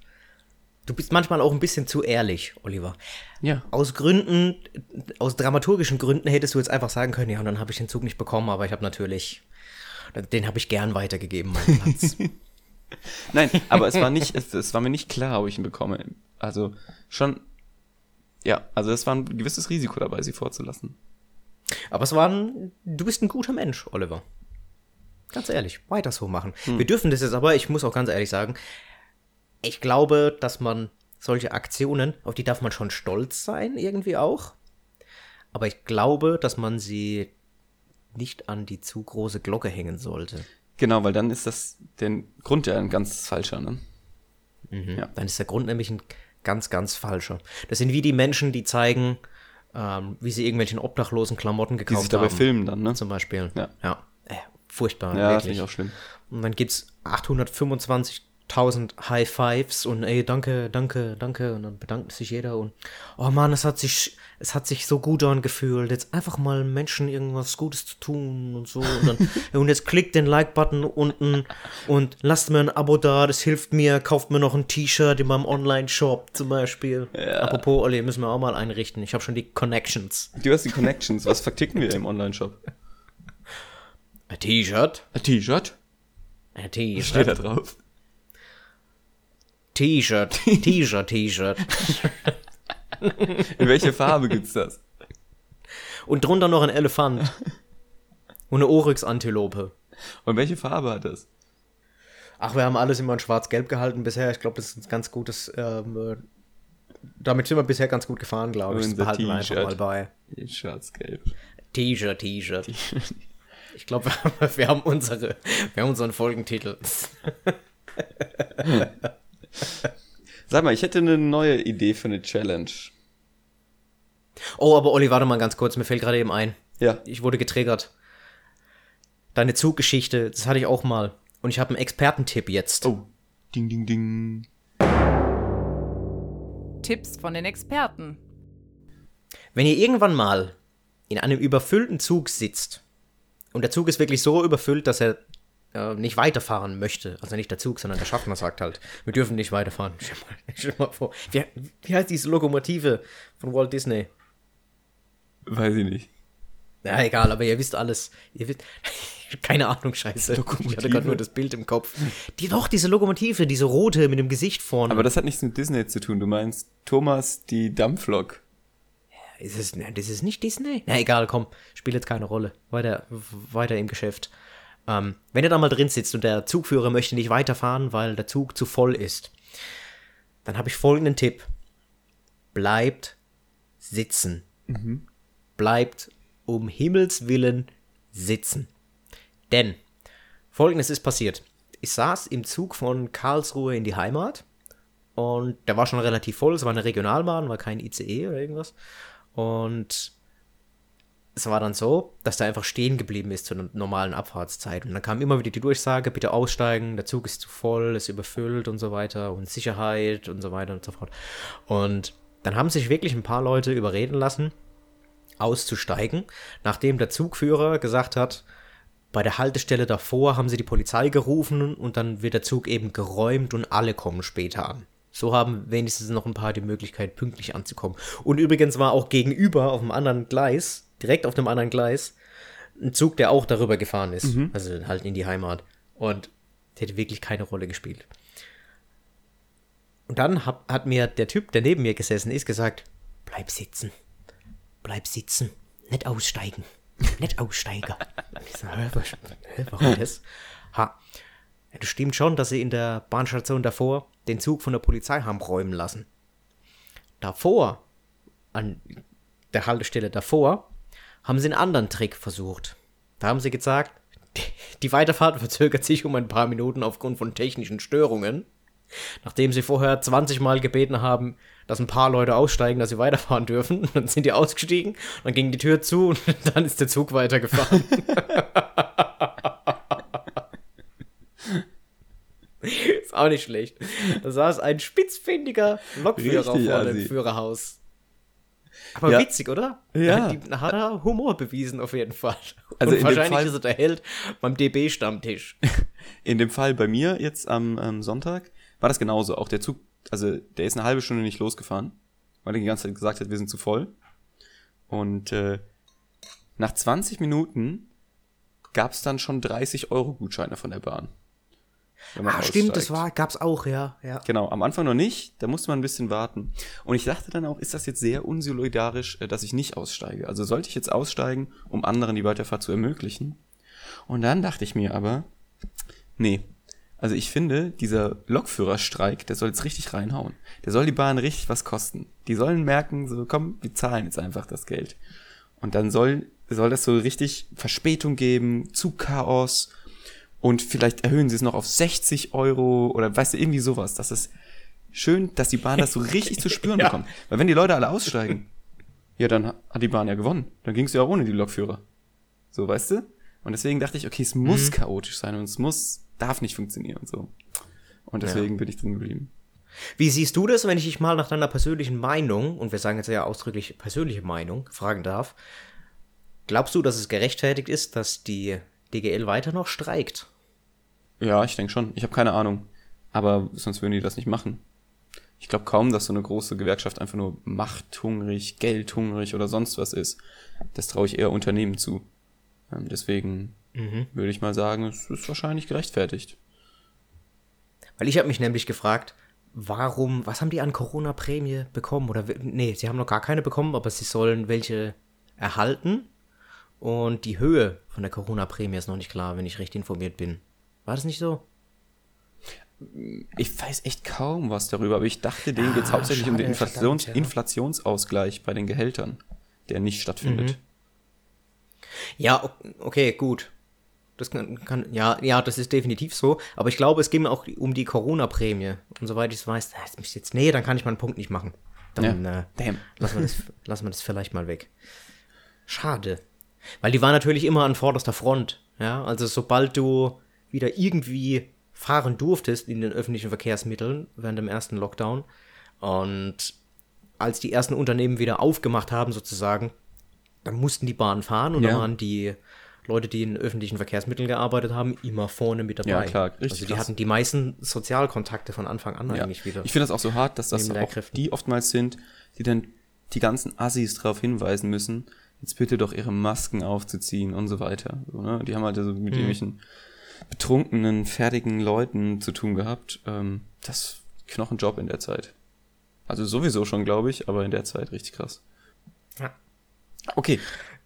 Speaker 1: Du bist manchmal auch ein bisschen zu ehrlich, Oliver.
Speaker 2: Ja.
Speaker 1: Aus Gründen, aus dramaturgischen Gründen hättest du jetzt einfach sagen können, ja, und dann habe ich den Zug nicht bekommen, aber ich habe natürlich, den habe ich gern weitergegeben, meinen Platz.
Speaker 2: Nein, aber es war nicht, es, es war mir nicht klar, ob ich ihn bekomme. Also schon, ja, also es war ein gewisses Risiko dabei, sie vorzulassen.
Speaker 1: aber es war ein, du bist ein guter Mensch, Oliver. Ganz ehrlich, weiter so machen. Wir dürfen das jetzt aber, ich muss auch ganz ehrlich sagen, ich glaube, dass man solche Aktionen, auf die darf man schon stolz sein, irgendwie auch. Aber ich glaube, dass man sie nicht an die zu große Glocke hängen sollte.
Speaker 2: Genau, weil dann ist das der Grund ja ein ganz falscher, ne? Ja.
Speaker 1: Dann ist der Grund nämlich ein ganz, ganz falscher. Das sind wie die Menschen, die zeigen, ähm, wie sie irgendwelchen obdachlosen Klamotten
Speaker 2: Die
Speaker 1: gekauft
Speaker 2: sich dabei
Speaker 1: haben.
Speaker 2: filmen dann, ne?
Speaker 1: Zum Beispiel.
Speaker 2: Ja.
Speaker 1: Ja. Furchtbar,
Speaker 2: Ja, das finde ich auch schlimm.
Speaker 1: Und dann gibt's 825.000 High Fives und ey, danke, danke, danke. Und dann bedankt sich jeder und oh Mann, es hat sich, es hat sich so gut angefühlt, jetzt einfach mal Menschen irgendwas Gutes zu tun und so. Und, dann, und jetzt klickt den Like-Button unten und lasst mir ein Abo da, das hilft mir, kauft mir noch ein T-Shirt in meinem Online-Shop zum Beispiel. Apropos, Olli, müssen wir auch mal einrichten. Ich habe schon die Connections.
Speaker 2: Du hast die Connections. Was verticken wir im Online-Shop?
Speaker 1: Ein T-Shirt?
Speaker 2: Ein T-Shirt?
Speaker 1: Ein
Speaker 2: Steht da
Speaker 1: T-Shirt.
Speaker 2: drauf.
Speaker 1: T-Shirt. T-Shirt, T-Shirt.
Speaker 2: In welcher Farbe gibt's das?
Speaker 1: Und drunter noch ein Elefant. Und eine Oryx-Antilope.
Speaker 2: Und welche Farbe hat das?
Speaker 1: Ach, wir haben alles immer in schwarz-gelb gehalten bisher. Ich glaube, das ist ein ganz gutes. Ähm, äh, damit sind wir bisher ganz gut gefahren, glaube ich. Das behalten wir einfach
Speaker 2: T-Shirt.
Speaker 1: mal bei.
Speaker 2: Schwarz-gelb.
Speaker 1: T-Shirt, T-Shirt. Ich glaube, wir, haben- unsere, wir haben unseren Folgentitel.
Speaker 2: Sag mal, ich hätte eine neue Idee für eine Challenge.
Speaker 1: Oh, aber Olli, warte mal ganz kurz. Mir fällt gerade eben ein.
Speaker 2: Ja.
Speaker 1: Ich wurde getriggert. Deine Zuggeschichte, das hatte ich auch mal. Und ich habe einen Expertentipp jetzt.
Speaker 2: Oh. Ding, ding, ding.
Speaker 3: Tipps von den Experten.
Speaker 1: Wenn ihr irgendwann mal in einem überfüllten Zug sitzt und der Zug ist wirklich so überfüllt, dass er äh, nicht weiterfahren möchte, also nicht der Zug, sondern der Schaffner sagt halt, wir dürfen nicht weiterfahren. Stell mal, stell mal vor, wie, wie heißt diese Lokomotive von Walt Disney?
Speaker 2: Weiß ich nicht.
Speaker 1: Ja, egal, aber ihr wisst alles. Ihr wisst, keine Ahnung, scheiße. Ich
Speaker 2: Lokomotive?
Speaker 1: hatte gerade nur das Bild im Kopf. Die doch, diese Lokomotive, diese rote mit dem Gesicht vorne.
Speaker 2: Aber das hat nichts mit Disney zu tun. Du meinst Thomas die Dampflok.
Speaker 1: Ist es, nein, das ist nicht Disney? Na egal, komm, spielt jetzt keine Rolle. Weiter, weiter im Geschäft. Ähm, wenn ihr da mal drin sitzt und der Zugführer möchte nicht weiterfahren, weil der Zug zu voll ist, dann habe ich folgenden Tipp. Bleibt sitzen. Bleibt um Himmels Willen sitzen. Denn folgendes ist passiert. Ich saß im Zug von Karlsruhe in die Heimat und der war schon relativ voll. Es war eine Regionalbahn, war kein ICE oder irgendwas. Und es war dann so, dass der einfach stehen geblieben ist zu einer normalen Abfahrtszeit. Und dann kam immer wieder die Durchsage, bitte aussteigen, der Zug ist zu voll, ist überfüllt und so weiter und Sicherheit und so weiter und so fort. Und dann haben sich wirklich ein paar Leute überreden lassen, auszusteigen, nachdem der Zugführer gesagt hat, bei der Haltestelle davor haben sie die Polizei gerufen und dann wird der Zug eben geräumt und alle kommen später an. So haben wenigstens noch ein paar die Möglichkeit, pünktlich anzukommen. Und übrigens war auch gegenüber auf dem anderen Gleis, direkt auf dem anderen Gleis, ein Zug, der auch darüber gefahren ist. Also halt in die Heimat. Und der hätte wirklich keine Rolle gespielt. Und dann hat, hat mir der Typ, der neben mir gesessen ist, gesagt, bleib sitzen. Bleib sitzen. Nicht aussteigen. Nicht aussteiger. Ich so, warum das? Ha. Ja, das stimmt schon, dass sie in der Bahnstation davor den Zug von der Polizei haben räumen lassen. Davor, an der Haltestelle davor, haben sie einen anderen Trick versucht. Da haben sie gesagt, die Weiterfahrt verzögert sich um ein paar Minuten aufgrund von technischen Störungen. Nachdem sie vorher 20 Mal gebeten haben, dass ein paar Leute aussteigen, dass sie weiterfahren dürfen, dann sind die ausgestiegen, dann ging die Tür zu und dann ist der Zug weitergefahren. ist auch nicht schlecht. Da saß ein spitzfindiger Lokführer
Speaker 2: Richtig
Speaker 1: vor dem. Führerhaus. Aber
Speaker 2: Ja.
Speaker 1: witzig, oder?
Speaker 2: Ja.
Speaker 1: Die, hat er Humor bewiesen, auf jeden Fall.
Speaker 2: Also
Speaker 1: und wahrscheinlich
Speaker 2: Fall-
Speaker 1: ist er der Held beim DB-Stammtisch.
Speaker 2: In dem Fall bei mir jetzt am ähm, Sonntag war das genauso. Auch der Zug also der ist eine halbe Stunde nicht losgefahren, weil er die ganze Zeit gesagt hat, wir sind zu voll. Und äh, nach 20 Minuten gab es dann schon 30 Euro Gutscheine von der Bahn.
Speaker 1: Ah, stimmt, das war, gab's auch, ja, ja.
Speaker 2: Genau, am Anfang noch nicht, da musste man ein bisschen warten. Und ich dachte dann auch, ist das jetzt sehr unsolidarisch, äh, dass ich nicht aussteige? Also sollte ich jetzt aussteigen, um anderen die Weiterfahrt zu ermöglichen? Und dann dachte ich mir aber, nee. Also ich finde, dieser Lokführerstreik, der soll jetzt richtig reinhauen. Der soll die Bahn richtig was kosten. Die sollen merken, so komm, wir zahlen jetzt einfach das Geld. Und dann soll, soll das so richtig Verspätung geben, Zugchaos und vielleicht erhöhen sie es noch auf 60 Euro oder weißt du, irgendwie sowas. Das ist schön, dass die Bahn das so richtig zu spüren
Speaker 1: Ja.
Speaker 2: bekommt. Weil wenn die Leute alle aussteigen, ja, dann hat die Bahn ja gewonnen. Dann ging es ja auch ohne die Lokführer. So, weißt du? Und deswegen dachte ich, okay, es muss chaotisch sein und es muss, darf nicht funktionieren und so. Und deswegen bin ich drin geblieben.
Speaker 1: Wie siehst du das, wenn ich dich mal nach deiner persönlichen Meinung, und wir sagen jetzt ja ausdrücklich persönliche Meinung, fragen darf? Glaubst du, dass es gerechtfertigt ist, dass die DGL weiter noch streikt?
Speaker 2: Ja, ich denke schon. Ich habe keine Ahnung. Aber sonst würden die das nicht machen. Ich glaube kaum, dass so eine große Gewerkschaft einfach nur machthungrig, geldhungrig oder sonst was ist. Das traue ich eher Unternehmen zu. Ähm, deswegen würde ich mal sagen, es ist wahrscheinlich gerechtfertigt.
Speaker 1: Weil ich habe mich nämlich gefragt, warum, was haben die an Corona-Prämie bekommen? Oder, nee, sie haben noch gar keine bekommen, aber sie sollen welche erhalten. Und die Höhe von der Corona-Prämie ist noch nicht klar, wenn ich recht informiert bin. War das nicht so?
Speaker 2: Ich weiß echt kaum was darüber, aber ich dachte, denen
Speaker 1: Ah,
Speaker 2: geht's hauptsächlich um den
Speaker 1: schade,
Speaker 2: Inflations
Speaker 1: ja.
Speaker 2: Inflationsausgleich bei den Gehältern, der nicht stattfindet.
Speaker 1: Ja, o- okay, gut. Das kann, kann ja, ja, das ist definitiv so. Aber ich glaube, es ging auch um die Corona-Prämie. Und soweit ich es weiß, ist jetzt, nee, dann kann ich meinen Punkt nicht machen. Dann
Speaker 2: Ja.
Speaker 1: äh,
Speaker 2: Damn.
Speaker 1: lassen, wir das, lassen wir das vielleicht mal weg. Schade. Weil die war natürlich immer an vorderster Front. Ja, also sobald du wieder irgendwie fahren durftest in den öffentlichen Verkehrsmitteln während dem ersten Lockdown und als die ersten Unternehmen wieder aufgemacht haben sozusagen, dann mussten die Bahnen fahren und
Speaker 2: Ja.
Speaker 1: da waren die Leute, die in öffentlichen Verkehrsmitteln gearbeitet haben, immer vorne mit dabei.
Speaker 2: Ja, klar, richtig
Speaker 1: Also die
Speaker 2: krass.
Speaker 1: hatten die meisten Sozialkontakte von Anfang an
Speaker 2: Ja.
Speaker 1: eigentlich wieder.
Speaker 2: Ich finde das auch so hart, dass das auch die oftmals sind, die dann die ganzen Assis darauf hinweisen müssen, jetzt bitte doch ihre Masken aufzuziehen und so weiter. So, ne? Die haben halt so
Speaker 1: Mhm.
Speaker 2: mit irgendwelchen betrunkenen, fertigen Leuten zu tun gehabt. Ähm, das Knochenjob in der Zeit. Also sowieso schon, glaube ich, aber in der Zeit richtig krass.
Speaker 1: Ja.
Speaker 2: Okay,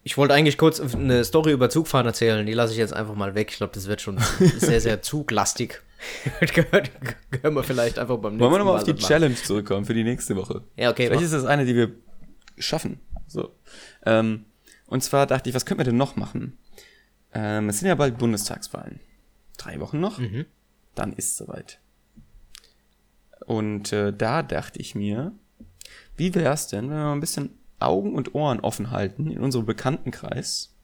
Speaker 1: Ich wollte eigentlich kurz eine Story über Zugfahren erzählen, die lasse ich jetzt einfach mal weg. Ich glaube, das wird schon sehr, sehr zuglastig. Können wir vielleicht einfach beim nächsten
Speaker 2: wollen wir nochmal
Speaker 1: Mal
Speaker 2: auf die
Speaker 1: machen.
Speaker 2: Challenge zurückkommen für die nächste Woche.
Speaker 1: Ja, okay.
Speaker 2: Vielleicht
Speaker 1: mach.
Speaker 2: ist das eine, die wir schaffen. So. Ähm, und zwar dachte ich, was könnten wir denn noch machen? Ähm, es sind ja bald Bundestagswahlen. Drei Wochen noch.
Speaker 1: Mhm.
Speaker 2: Dann ist soweit. Und äh, da dachte ich mir, wie wäre es denn, wenn wir mal ein bisschen Augen und Ohren offen halten in unserem Bekanntenkreis?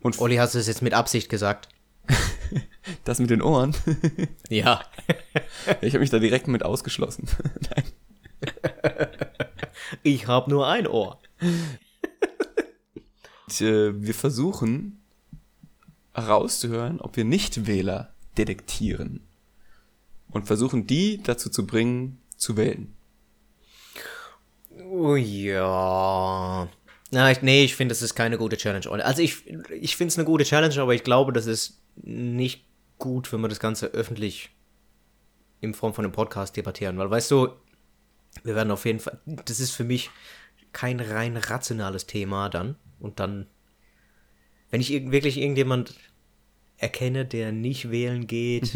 Speaker 2: Und
Speaker 1: Olli, hast du es jetzt mit Absicht gesagt?
Speaker 2: das mit den Ohren,
Speaker 1: Ja.
Speaker 2: ich habe mich da direkt mit ausgeschlossen. Nein.
Speaker 1: Ich habe nur ein Ohr.
Speaker 2: Und, äh, wir versuchen herauszuhören, ob wir Nichtwähler detektieren. Und versuchen, die dazu zu bringen, zu wählen.
Speaker 1: Oh ja. Na, ich, nee, ich finde, das ist keine gute Challenge. Also ich, ich finde es eine gute Challenge, aber ich glaube, das ist nicht gut, wenn wir das Ganze öffentlich in Form von einem Podcast debattieren. Weil, weißt du, wir werden auf jeden Fall, das ist für mich kein rein rationales Thema dann. Und dann, wenn ich irg- wirklich irgendjemand erkenne, der nicht wählen geht,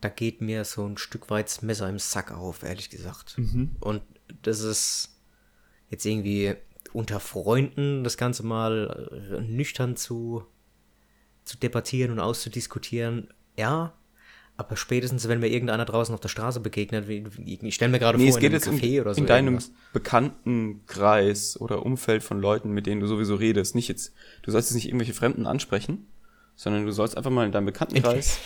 Speaker 1: da geht mir so ein Stück weit das Messer im Sack auf, ehrlich gesagt. Und das ist jetzt irgendwie unter Freunden das Ganze mal äh, nüchtern zu, zu debattieren und auszudiskutieren, ja. Aber spätestens, wenn mir irgendeiner draußen auf der Straße begegnet, wie, ich stelle mir gerade
Speaker 2: Nee,
Speaker 1: vor,
Speaker 2: es geht
Speaker 1: in einem
Speaker 2: in,
Speaker 1: Café oder so.
Speaker 2: in deinem
Speaker 1: irgendwas.
Speaker 2: Bekanntenkreis oder Umfeld von Leuten, mit denen du sowieso redest. Nicht jetzt, du sollst jetzt nicht irgendwelche Fremden ansprechen, sondern du sollst einfach mal in deinem Bekanntenkreis.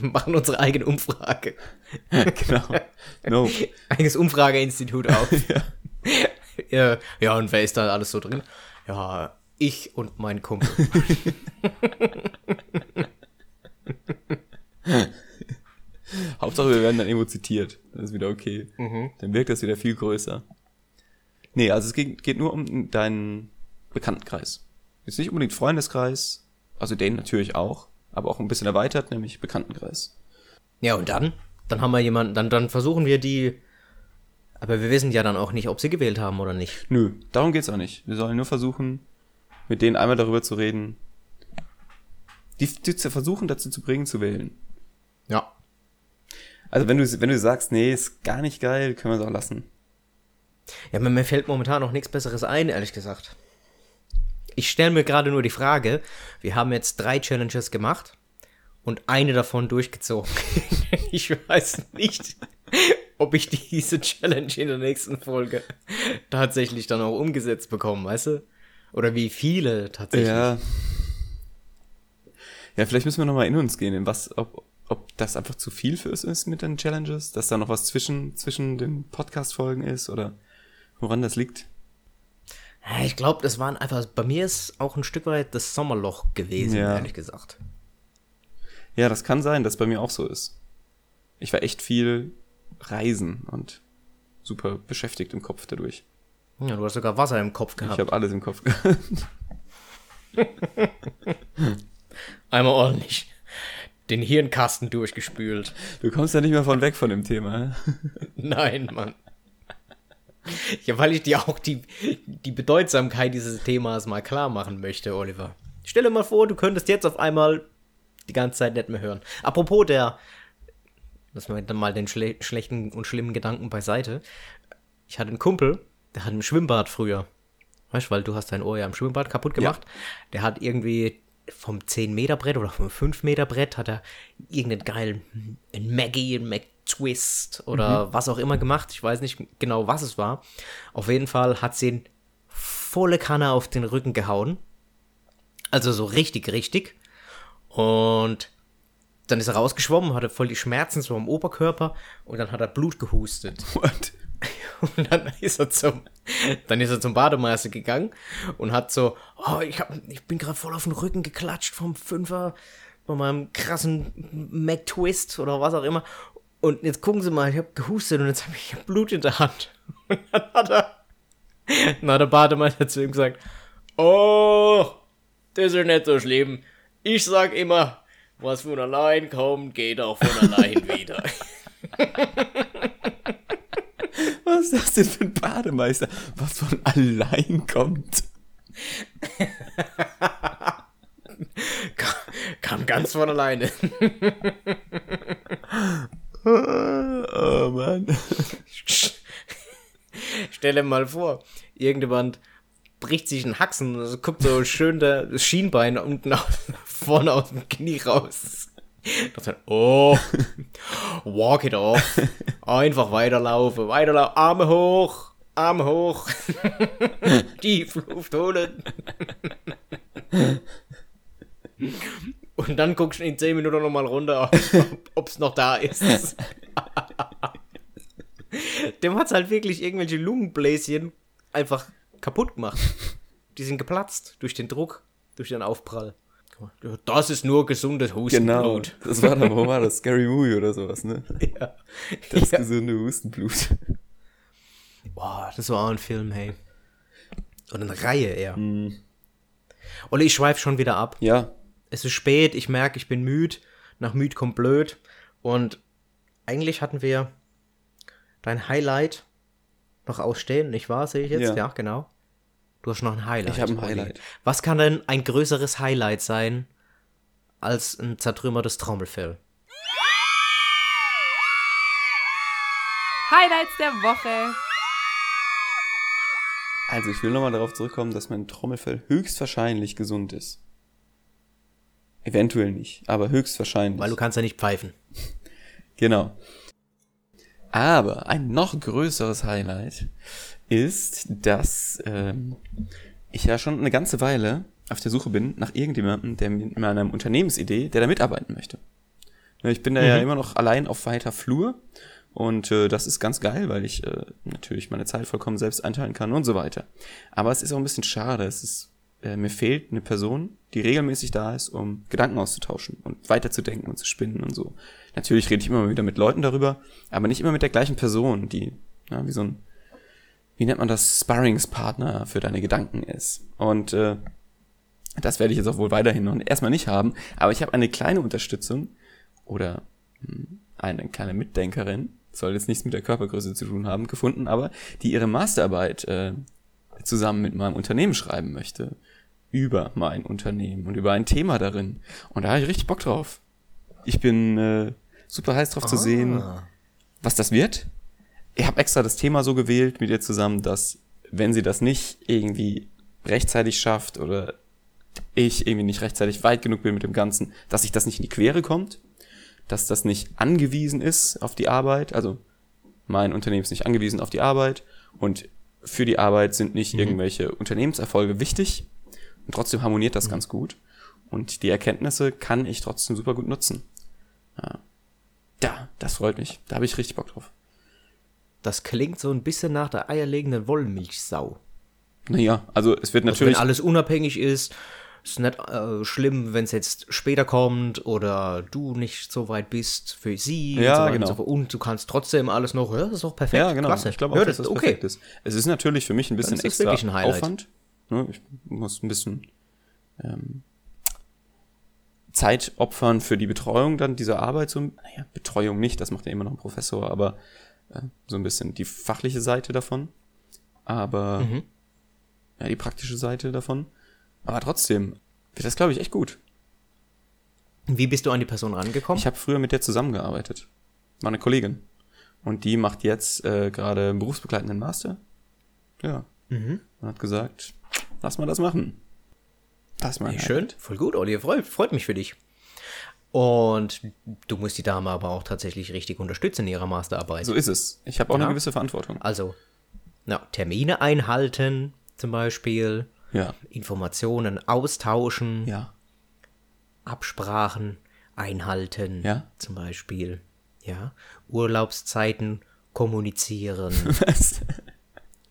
Speaker 1: Wir machen unsere eigene Umfrage.
Speaker 2: genau. No.
Speaker 1: Eigenes Umfrageinstitut auf. ja. ja, und wer ist da alles so drin? Ja, ich und mein Kumpel.
Speaker 2: Hauptsache, wir werden dann irgendwo zitiert. Das ist wieder okay. Dann wirkt das wieder viel größer. Nee, also es geht, geht nur um deinen Bekanntenkreis. Jetzt nicht unbedingt Freundeskreis, also den natürlich auch, aber auch ein bisschen erweitert, nämlich Bekanntenkreis.
Speaker 1: Ja, und dann? Dann haben wir jemanden, dann, dann versuchen wir die. Aber wir wissen ja dann auch nicht, ob sie gewählt haben oder nicht.
Speaker 2: Nö, darum geht's auch nicht. Wir sollen nur versuchen, mit denen einmal darüber zu reden, die, die zu versuchen dazu zu bringen, zu wählen.
Speaker 1: Ja.
Speaker 2: Also wenn du, wenn du sagst, nee, ist gar nicht geil, können wir es auch lassen.
Speaker 1: Ja, mir, fällt momentan noch nichts Besseres ein, ehrlich gesagt. Ich stelle mir gerade nur die Frage, wir haben jetzt drei Challenges gemacht und eine davon durchgezogen. ich weiß nicht, ob ich diese Challenge in der nächsten Folge tatsächlich dann auch umgesetzt bekomme, weißt du? Oder wie viele tatsächlich.
Speaker 2: Ja. Ja, vielleicht müssen wir nochmal in uns gehen, in was, ob, ob das einfach zu viel für uns ist mit den Challenges, dass da noch was zwischen, zwischen den Podcast-Folgen ist oder woran das liegt.
Speaker 1: Ja, Ich glaube, das waren einfach, bei mir ist auch ein Stück weit das Sommerloch gewesen,
Speaker 2: Ja.
Speaker 1: ehrlich gesagt.
Speaker 2: Ja, das kann sein, dass bei mir auch so ist. Ich war echt viel reisen und super beschäftigt im Kopf dadurch.
Speaker 1: Ja, du hast sogar Wasser im Kopf
Speaker 2: Ich
Speaker 1: gehabt.
Speaker 2: habe alles im Kopf gehabt.
Speaker 1: Einmal ordentlich den Hirnkasten durchgespült.
Speaker 2: Du kommst ja nicht mehr von weg von dem Thema.
Speaker 1: Nein, Mann. Ja, weil ich dir auch die, die Bedeutsamkeit dieses Themas mal klar machen möchte, Oliver. Stell dir mal vor, du könntest jetzt auf einmal die ganze Zeit nicht mehr hören. Apropos der, lassen wir dann mal den schle schlechten und schlimmen Gedanken beiseite. Ich hatte einen Kumpel, der hat im Schwimmbad früher, weißt du, weil du hast dein Ohr ja im Schwimmbad kaputt gemacht. Der hat irgendwie vom 10-Meter-Brett oder vom 5-Meter-Brett hat er irgendeinen geilen Maggie, einen McTwist oder was auch immer gemacht. Ich weiß nicht genau, was es war. Auf jeden Fall hat sie ihn volle Kanne auf den Rücken gehauen. Also so richtig, richtig. Und dann ist er rausgeschwommen, hatte voll die Schmerzen so am Oberkörper und dann hat er Blut gehustet.
Speaker 2: What?
Speaker 1: Und dann ist er zum, dann ist er zum Bademeister gegangen und hat so, oh, ich, hab, ich bin gerade voll auf den Rücken geklatscht vom Fünfer bei meinem krassen McTwist oder was auch immer. Und jetzt gucken Sie mal, ich habe gehustet und jetzt habe ich Blut in der Hand. Und dann hat er, dann hat der Bademeister zu ihm gesagt, oh, das ist nicht so schlimm. Ich sag immer, was von allein kommt, geht auch von allein wieder.
Speaker 2: Was ist das denn für ein Bademeister? Was von allein kommt?
Speaker 1: Kam ganz von alleine.
Speaker 2: Oh Mann.
Speaker 1: Stell dir mal vor, irgendjemand bricht sich einen Haxen und guckt so schön der das Schienbein unten aus, vorne aus dem Knie raus. Das dann, oh, walk it off. Einfach weiterlaufen, weiterlaufen, Arme hoch, Arme hoch. Tief Luft holen. Und dann guckst du in 10 Minuten nochmal runter, ob es noch da ist. Dem hat's halt wirklich irgendwelche Lungenbläschen einfach kaputt gemacht. Die sind geplatzt durch den Druck, durch den Aufprall. Das ist nur gesundes
Speaker 2: Genau.
Speaker 1: Hustenblut.
Speaker 2: Das war dann, wo war das? Scary Movie oder sowas, ne?
Speaker 1: Ja.
Speaker 2: Das
Speaker 1: ja.
Speaker 2: gesunde Hustenblut.
Speaker 1: Boah, das war auch ein Film, hey. Oder eine Reihe eher.
Speaker 2: Hm.
Speaker 1: Olli, ich schweife schon wieder ab.
Speaker 2: Ja.
Speaker 1: Es ist spät, ich merke, ich bin müde. Nach müd kommt blöd. Und eigentlich hatten wir dein Highlight noch ausstehen, nicht wahr? Sehe ich jetzt?
Speaker 2: Ja.
Speaker 1: Ja, genau. Du hast noch ein Highlight.
Speaker 2: Ich habe ein
Speaker 1: Olli.
Speaker 2: Highlight.
Speaker 1: Was kann denn ein größeres Highlight sein als ein zertrümmertes Trommelfell?
Speaker 3: Highlights der Woche.
Speaker 2: Also ich will nochmal darauf zurückkommen, dass mein Trommelfell höchstwahrscheinlich gesund ist. Eventuell nicht, aber höchstwahrscheinlich.
Speaker 1: Weil du kannst ja nicht pfeifen.
Speaker 2: Genau. Aber ein noch größeres Highlight ist, dass ähm, ich ja schon eine ganze Weile auf der Suche bin nach irgendjemandem, der mit meiner Unternehmensidee, der da mitarbeiten möchte. Ne, Ich bin da ja immer noch allein auf weiter Flur und äh, das ist ganz geil, weil ich äh, natürlich meine Zeit vollkommen selbst einteilen kann und so weiter. Aber es ist auch ein bisschen schade. Es ist äh, mir fehlt eine Person, die regelmäßig da ist, um Gedanken auszutauschen und weiterzudenken und zu spinnen und so. Natürlich rede ich immer wieder mit Leuten darüber, aber nicht immer mit der gleichen Person, die ja, wie so ein, wie nennt man das, Sparringspartner für deine Gedanken ist. Und äh, das werde ich jetzt auch wohl weiterhin noch erstmal nicht haben, aber ich habe eine kleine Unterstützung oder hm, eine kleine Mitdenkerin, soll jetzt nichts mit der Körpergröße zu tun haben, gefunden, aber die ihre Masterarbeit äh, zusammen mit meinem Unternehmen schreiben möchte. Über mein Unternehmen und über ein Thema darin. Und da habe ich richtig Bock drauf. Ich bin äh, super heiß drauf ah. zu sehen, was das wird. Ich habe extra das Thema so gewählt mit ihr zusammen, dass wenn sie das nicht irgendwie rechtzeitig schafft oder ich irgendwie nicht rechtzeitig weit genug bin mit dem Ganzen, dass sich das nicht in die Quere kommt, dass das nicht angewiesen ist auf die Arbeit, also mein Unternehmen ist nicht angewiesen auf die Arbeit und für die Arbeit sind nicht mhm. irgendwelche Unternehmenserfolge wichtig und trotzdem harmoniert das mhm. ganz gut und die Erkenntnisse kann ich trotzdem super gut nutzen. Ja, ja das freut mich, da habe ich richtig Bock drauf.
Speaker 1: Das klingt so ein bisschen nach der eierlegenden Wollmilchsau.
Speaker 2: Naja, also es wird natürlich.
Speaker 1: Also wenn alles unabhängig ist, ist nicht äh, schlimm, wenn es jetzt später kommt oder du nicht so weit bist für sie.
Speaker 2: Ja,
Speaker 1: und
Speaker 2: so genau.
Speaker 1: Und, so und, du kannst trotzdem alles noch, ja, das ist doch perfekt.
Speaker 2: Ja, genau.
Speaker 1: Klasse.
Speaker 2: Ich glaube auch, ja, das dass das okay. perfekt ist. Es ist natürlich für mich ein bisschen extra
Speaker 1: ein
Speaker 2: Aufwand. Ne? Ich muss ein bisschen ähm, Zeit opfern für die Betreuung dann dieser Arbeit. So, naja, Betreuung nicht, das macht ja immer noch ein Professor, aber äh, so ein bisschen die fachliche Seite davon. Aber mhm. ja, die praktische Seite davon. Aber trotzdem wird das, glaube ich, echt gut.
Speaker 1: Wie bist du an die Person rangekommen?
Speaker 2: Ich habe früher mit der zusammengearbeitet. War eine Kollegin. Und die macht jetzt äh, gerade einen berufsbegleitenden Master. Ja. Mhm. Und hat gesagt, lass mal das machen.
Speaker 1: Das mal. Hey, schön, voll gut, Olli. Freut, freut mich für dich. Und du musst die Dame aber auch tatsächlich richtig unterstützen in ihrer Masterarbeit.
Speaker 2: So ist es. Ich habe auch ja. eine gewisse Verantwortung.
Speaker 1: Also, na, Termine einhalten zum Beispiel
Speaker 2: ja.
Speaker 1: Informationen austauschen,
Speaker 2: ja.
Speaker 1: Absprachen einhalten,
Speaker 2: ja.
Speaker 1: zum Beispiel, ja, Urlaubszeiten kommunizieren.
Speaker 2: Was?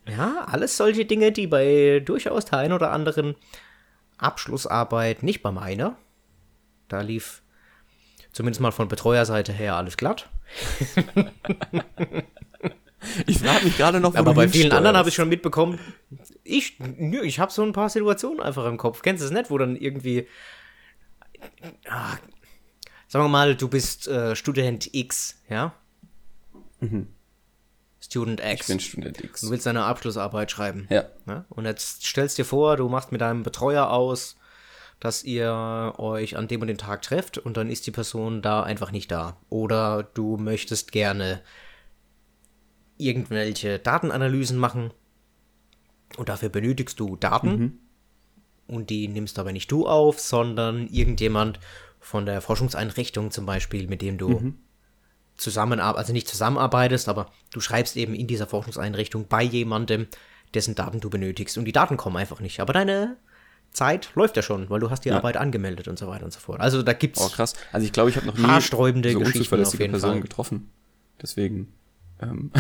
Speaker 1: Ja, alles solche Dinge, die bei durchaus der ein oder anderen Abschlussarbeit, nicht bei meiner, da lief zumindest mal von Betreuerseite her alles glatt.
Speaker 2: Ich frage mich gerade noch,
Speaker 1: Aber bei vielen anderen habe ich schon mitbekommen, ich, ich habe so ein paar Situationen einfach im Kopf. Kennst du es nicht, wo dann irgendwie, ach, sagen wir mal, du bist äh, Student X, ja?
Speaker 2: Mhm.
Speaker 1: Student X.
Speaker 2: Ich bin Student X.
Speaker 1: Du willst deine Abschlussarbeit schreiben.
Speaker 2: Ja.
Speaker 1: ja. Und jetzt stellst dir vor, du machst mit deinem Betreuer aus, dass ihr euch an dem und dem Tag trefft und dann ist die Person da einfach nicht da. Oder du möchtest gerne irgendwelche Datenanalysen machen und dafür benötigst du Daten mhm. und die nimmst aber nicht du auf, sondern irgendjemand von der Forschungseinrichtung zum Beispiel, mit dem du mhm. Zusammenarbeitest, also nicht zusammenarbeitest, aber du schreibst eben in dieser Forschungseinrichtung bei jemandem, dessen Daten du benötigst und die Daten kommen einfach nicht. Aber deine Zeit läuft ja schon, weil du hast die ja. Arbeit angemeldet und so weiter und so fort. Also da gibt's
Speaker 2: oh, krass. Also ich glaube, ich habe noch nie
Speaker 1: haarsträubende
Speaker 2: so jeden Personen getroffen. Deswegen ähm,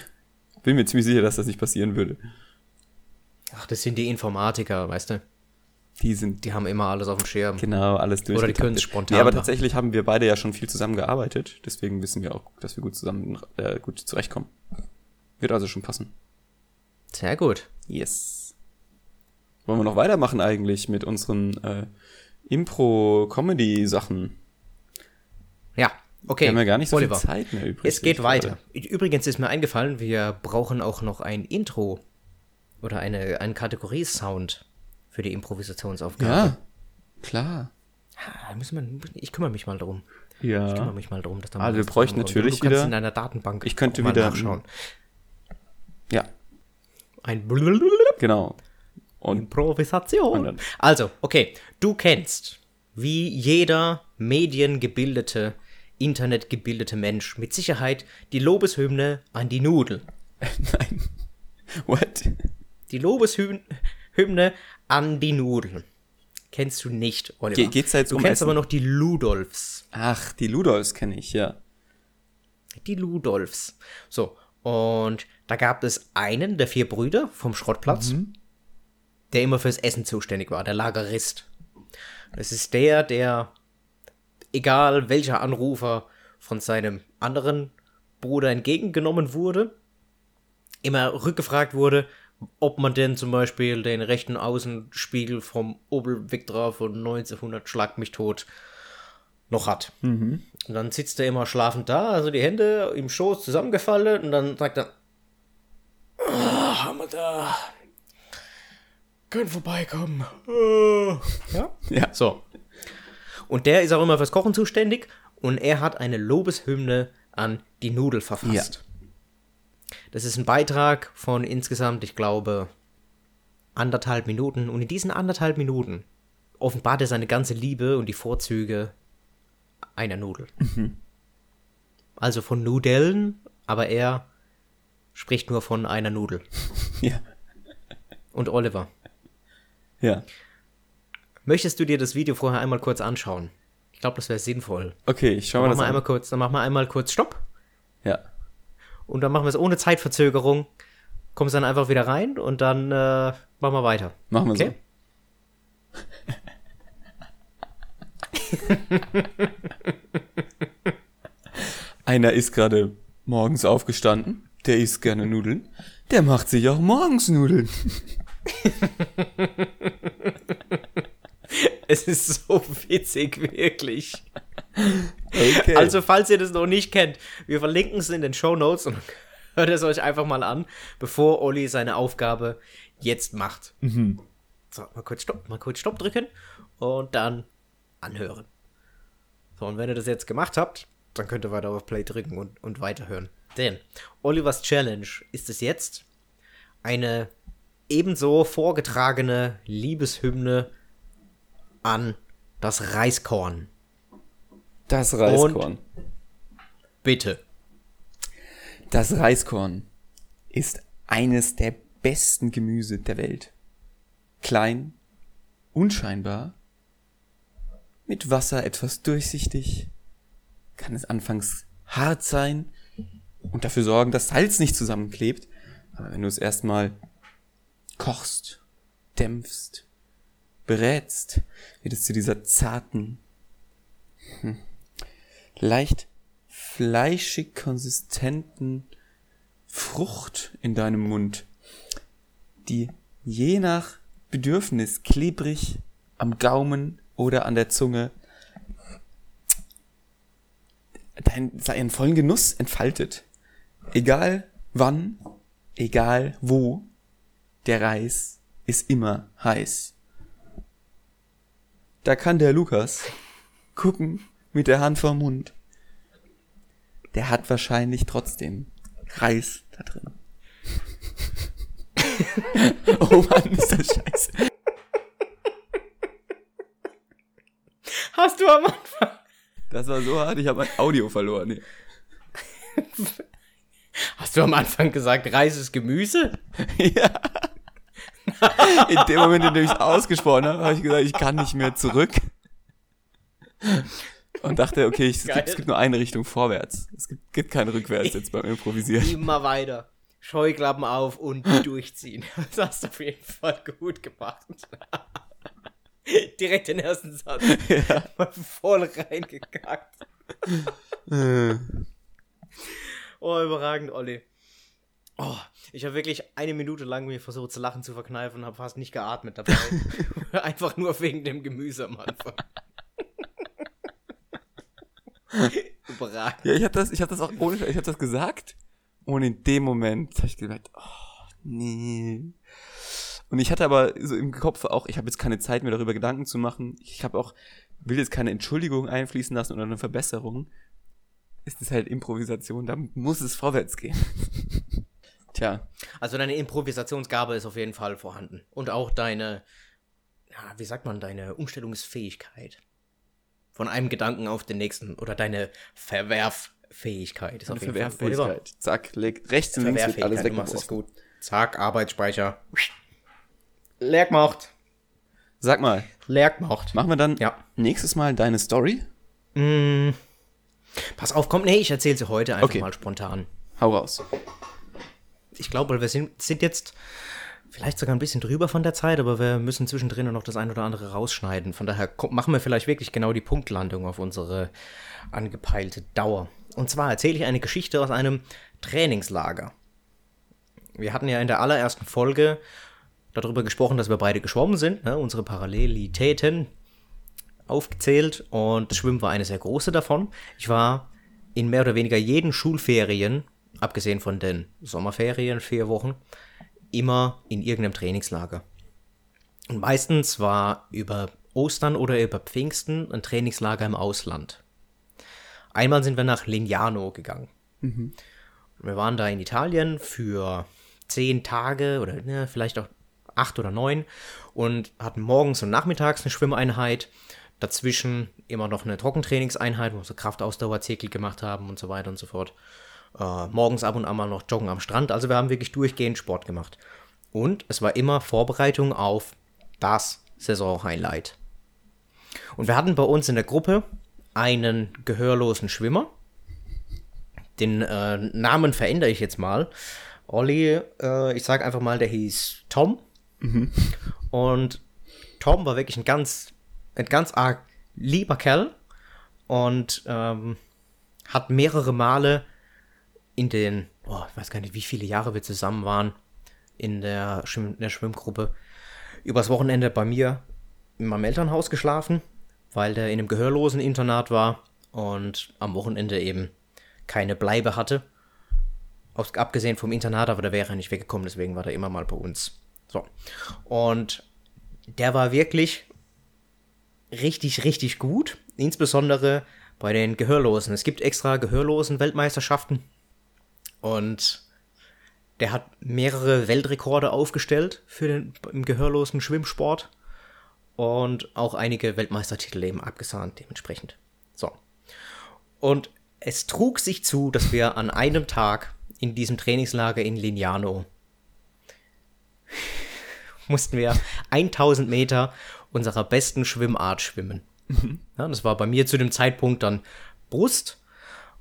Speaker 2: bin mir ziemlich sicher, dass das nicht passieren würde.
Speaker 1: Ach, das sind die Informatiker, weißt du?
Speaker 2: Die sind.
Speaker 1: Die haben immer alles auf dem Schirm.
Speaker 2: Genau, alles durch.
Speaker 1: Oder die können es spontan.
Speaker 2: Ja, aber tatsächlich haben wir beide ja schon viel zusammengearbeitet. Deswegen wissen wir auch, dass wir gut zusammen, äh, gut zurechtkommen. Wird also schon passen.
Speaker 1: Sehr gut.
Speaker 2: Yes. Wollen wir noch weitermachen eigentlich mit unseren äh, Impro-Comedy-Sachen?
Speaker 1: Ja, okay.
Speaker 2: Wir haben ja gar nicht so
Speaker 1: Oliver.
Speaker 2: viel Zeit mehr übrig.
Speaker 1: Es geht weiter. Gerade. Übrigens ist mir eingefallen, wir brauchen auch noch ein Intro oder eine, einen Kategorie-Sound für die Improvisationsaufgabe.
Speaker 2: Ja, klar.
Speaker 1: Ja, müssen wir, ich kümmere mich mal drum.
Speaker 2: Ja.
Speaker 1: Ich kümmere mich mal drum, dass
Speaker 2: da Also wir bräuchten natürlich
Speaker 1: du
Speaker 2: wieder.
Speaker 1: in einer Datenbank.
Speaker 2: Ich könnte wieder
Speaker 1: nachschauen.
Speaker 2: Ja.
Speaker 1: Ein
Speaker 2: Genau.
Speaker 1: Und Improvisation. Und also, okay, du kennst wie jeder mediengebildete, internetgebildete Mensch mit Sicherheit die Lobeshymne an die Nudel.
Speaker 2: Nein. What?
Speaker 1: Die Lobeshymne an die Nudeln. Kennst du nicht, Oliver? Ge
Speaker 2: geht's da jetzt
Speaker 1: du
Speaker 2: um
Speaker 1: kennst
Speaker 2: Essen?
Speaker 1: aber noch die Ludolfs.
Speaker 2: Ach, die Ludolfs kenne ich, ja.
Speaker 1: Die Ludolfs. So, und da gab es einen der vier Brüder vom Schrottplatz. Mhm. der immer fürs Essen zuständig war, der Lagerist. Das ist der, der, egal welcher Anrufer von seinem anderen Bruder entgegengenommen wurde, immer rückgefragt wurde, ob man denn zum Beispiel den rechten Außenspiegel vom Opel Victra von 1900 Schlag mich tot noch hat. Und dann sitzt er immer schlafend da, also die Hände im Schoß zusammengefallen und dann sagt er, ah, haben wir da, können vorbeikommen. Ah. Ja?
Speaker 2: Ja.
Speaker 1: So. Und der ist auch immer fürs Kochen zuständig und er hat eine Lobeshymne an die Nudel verfasst. Das ist ein Beitrag von insgesamt, ich glaube, anderthalb Minuten. Und in diesen anderthalb Minuten offenbart er seine ganze Liebe und die Vorzüge einer Nudel. Also von Nudeln, aber er spricht nur von einer Nudel.
Speaker 2: Ja.
Speaker 1: Und Oliver,
Speaker 2: Ja.
Speaker 1: möchtest du dir das Video vorher einmal kurz anschauen? Ich glaube, das wäre sinnvoll.
Speaker 2: Okay, ich schau mal das
Speaker 1: mal
Speaker 2: an.
Speaker 1: einmal kurz, dann machen wir einmal kurz Stopp.
Speaker 2: Ja.
Speaker 1: Und dann machen wir es ohne Zeitverzögerung. Kommst dann einfach wieder rein und dann äh, machen wir weiter.
Speaker 2: Machen wir
Speaker 1: Okay.
Speaker 2: so. Einer ist gerade morgens aufgestanden. Der isst gerne Nudeln. Der macht sich auch morgens Nudeln.
Speaker 1: Es ist so witzig, wirklich.
Speaker 2: Okay.
Speaker 1: Also, falls ihr das noch nicht kennt, wir verlinken es in den Show Notes und hört es euch einfach mal an, bevor Olli seine Aufgabe jetzt macht. So, mal kurz Stopp, mal kurz Stopp drücken und dann anhören. So, und wenn ihr das jetzt gemacht habt, dann könnt ihr weiter auf Play drücken und, und weiterhören. Denn Olivers Challenge ist es jetzt, eine ebenso vorgetragene Liebeshymne an das Reiskorn.
Speaker 2: Das Reiskorn.
Speaker 1: Bitte.
Speaker 2: Das Reiskorn ist eines der besten Gemüse der Welt. Klein, unscheinbar, mit Wasser etwas durchsichtig, kann es anfangs hart sein und dafür sorgen, dass Salz nicht zusammenklebt. Aber wenn du es erstmal kochst, dämpfst, berätst, wird es zu dieser zarten, hm, leicht fleischig konsistenten Frucht in deinem Mund, die je nach Bedürfnis klebrig am Gaumen oder an der Zunge seinen vollen Genuss entfaltet. Egal wann, egal wo, der Reis ist immer heiß. Da kann der Lukas gucken mit der Hand vorm Mund. Der hat wahrscheinlich trotzdem Reis da drin. oh Mann, ist das scheiße.
Speaker 1: Hast du am Anfang.
Speaker 2: Das war so hart, ich habe mein Audio verloren. Nee.
Speaker 1: Hast du am Anfang gesagt, Reis ist Gemüse?
Speaker 2: ja. In dem Moment, in dem ich es ausgesprochen habe, habe ich gesagt, ich kann nicht mehr zurück. Und dachte, okay, ich, es, gibt, es gibt nur eine Richtung vorwärts. Es gibt, gibt kein Rückwärts jetzt beim Improvisieren.
Speaker 1: Immer weiter. Scheuklappen auf und durchziehen. Das hast du auf jeden Fall gut gemacht. Direkt den ersten Satz. Mal voll reingekackt. oh, überragend, Olli. Oh, ich habe wirklich eine Minute lang mir versucht, zu lachen zu verkneifen und habe fast nicht geatmet dabei. Einfach nur wegen dem Gemüse am Anfang. Überragend.
Speaker 2: Ja, ich habe das, ich habe das auch ohne, ich habe das gesagt. Und in dem Moment habe ich gedacht, oh, nee. Und ich hatte aber so im Kopf auch, ich habe jetzt keine Zeit mehr darüber Gedanken zu machen. Ich habe auch, will jetzt keine Entschuldigung einfließen lassen oder eine Verbesserung. Ist es halt Improvisation, da muss es vorwärts gehen. Tja,
Speaker 1: Also deine Improvisationsgabe ist auf jeden Fall vorhanden. Und auch deine, ja, wie sagt man, deine Umstellungsfähigkeit. Von einem Gedanken auf den nächsten. Oder deine Verwerffähigkeit. Ist
Speaker 2: eine
Speaker 1: auf jeden Fall- Oliver,
Speaker 2: Verwerffähigkeit. Zack, leg, rechts und links wird alles
Speaker 1: du machst es gut. Zack, Arbeitsspeicher. Leer gemacht.
Speaker 2: Sag mal,
Speaker 1: Leer gemacht.
Speaker 2: machen wir dann
Speaker 1: Ja.
Speaker 2: nächstes Mal deine Story?
Speaker 1: Mm, pass auf, komm, nee, ich erzähle sie heute einfach
Speaker 2: Okay.
Speaker 1: mal spontan.
Speaker 2: Hau raus.
Speaker 1: Ich glaube, wir sind, sind jetzt Vielleicht sogar ein bisschen drüber von der Zeit, aber wir müssen zwischendrin noch das ein oder andere rausschneiden. Von daher machen wir vielleicht wirklich genau die Punktlandung auf unsere angepeilte Dauer. Und zwar erzähle ich eine Geschichte aus einem Trainingslager. Wir hatten ja in der allerersten Folge darüber gesprochen, dass wir beide geschwommen sind, ne, unsere Parallelitäten aufgezählt und das Schwimmen war eine sehr große davon. Ich war in mehr oder weniger jeden Schulferien, abgesehen von den Sommerferien, vier Wochen, immer in irgendeinem Trainingslager. Und meistens war über Ostern oder über Pfingsten ein Trainingslager im Ausland. Einmal sind wir nach Lignano gegangen. Mhm. Wir waren da in Italien für zehn Tage oder ne, vielleicht auch acht oder neun und hatten morgens und nachmittags eine Schwimmeinheit. Dazwischen immer noch eine Trockentrainingseinheit, wo wir so Kraftausdauerzirkel gemacht haben und so weiter und so fort. Äh, morgens ab und an mal noch joggen am Strand. Also wir haben wirklich durchgehend Sport gemacht. Und es war immer Vorbereitung auf das Saisonhighlight. Und wir hatten bei uns in der Gruppe einen gehörlosen Schwimmer. Den äh, Namen verändere ich jetzt mal. Olli, äh, ich sage einfach mal, der hieß Tom. Mhm. Und Tom war wirklich ein ganz, ein ganz arg lieber Kerl und ähm, hat mehrere Male in den, oh, ich weiß gar nicht, wie viele Jahre wir zusammen waren in der, Schwimm in der Schwimmgruppe, übers Wochenende bei mir in meinem Elternhaus geschlafen, weil der in einem gehörlosen Internat war und am Wochenende eben keine Bleibe hatte. Aus, abgesehen vom Internat, aber da wäre er nicht weggekommen, deswegen war er immer mal bei uns. So. Und der war wirklich richtig, richtig gut. Insbesondere bei den Gehörlosen. Es gibt extra Gehörlosen-Weltmeisterschaften. Und der hat mehrere Weltrekorde aufgestellt für den im gehörlosen Schwimmsport. Und auch einige Weltmeistertitel eben abgesahnt, dementsprechend. So. Und es trug sich zu, dass wir an einem Tag in diesem Trainingslager in Lignano mussten wir 1000 Meter unserer besten Schwimmart schwimmen. Mhm. Ja, das war bei mir zu dem Zeitpunkt dann Brust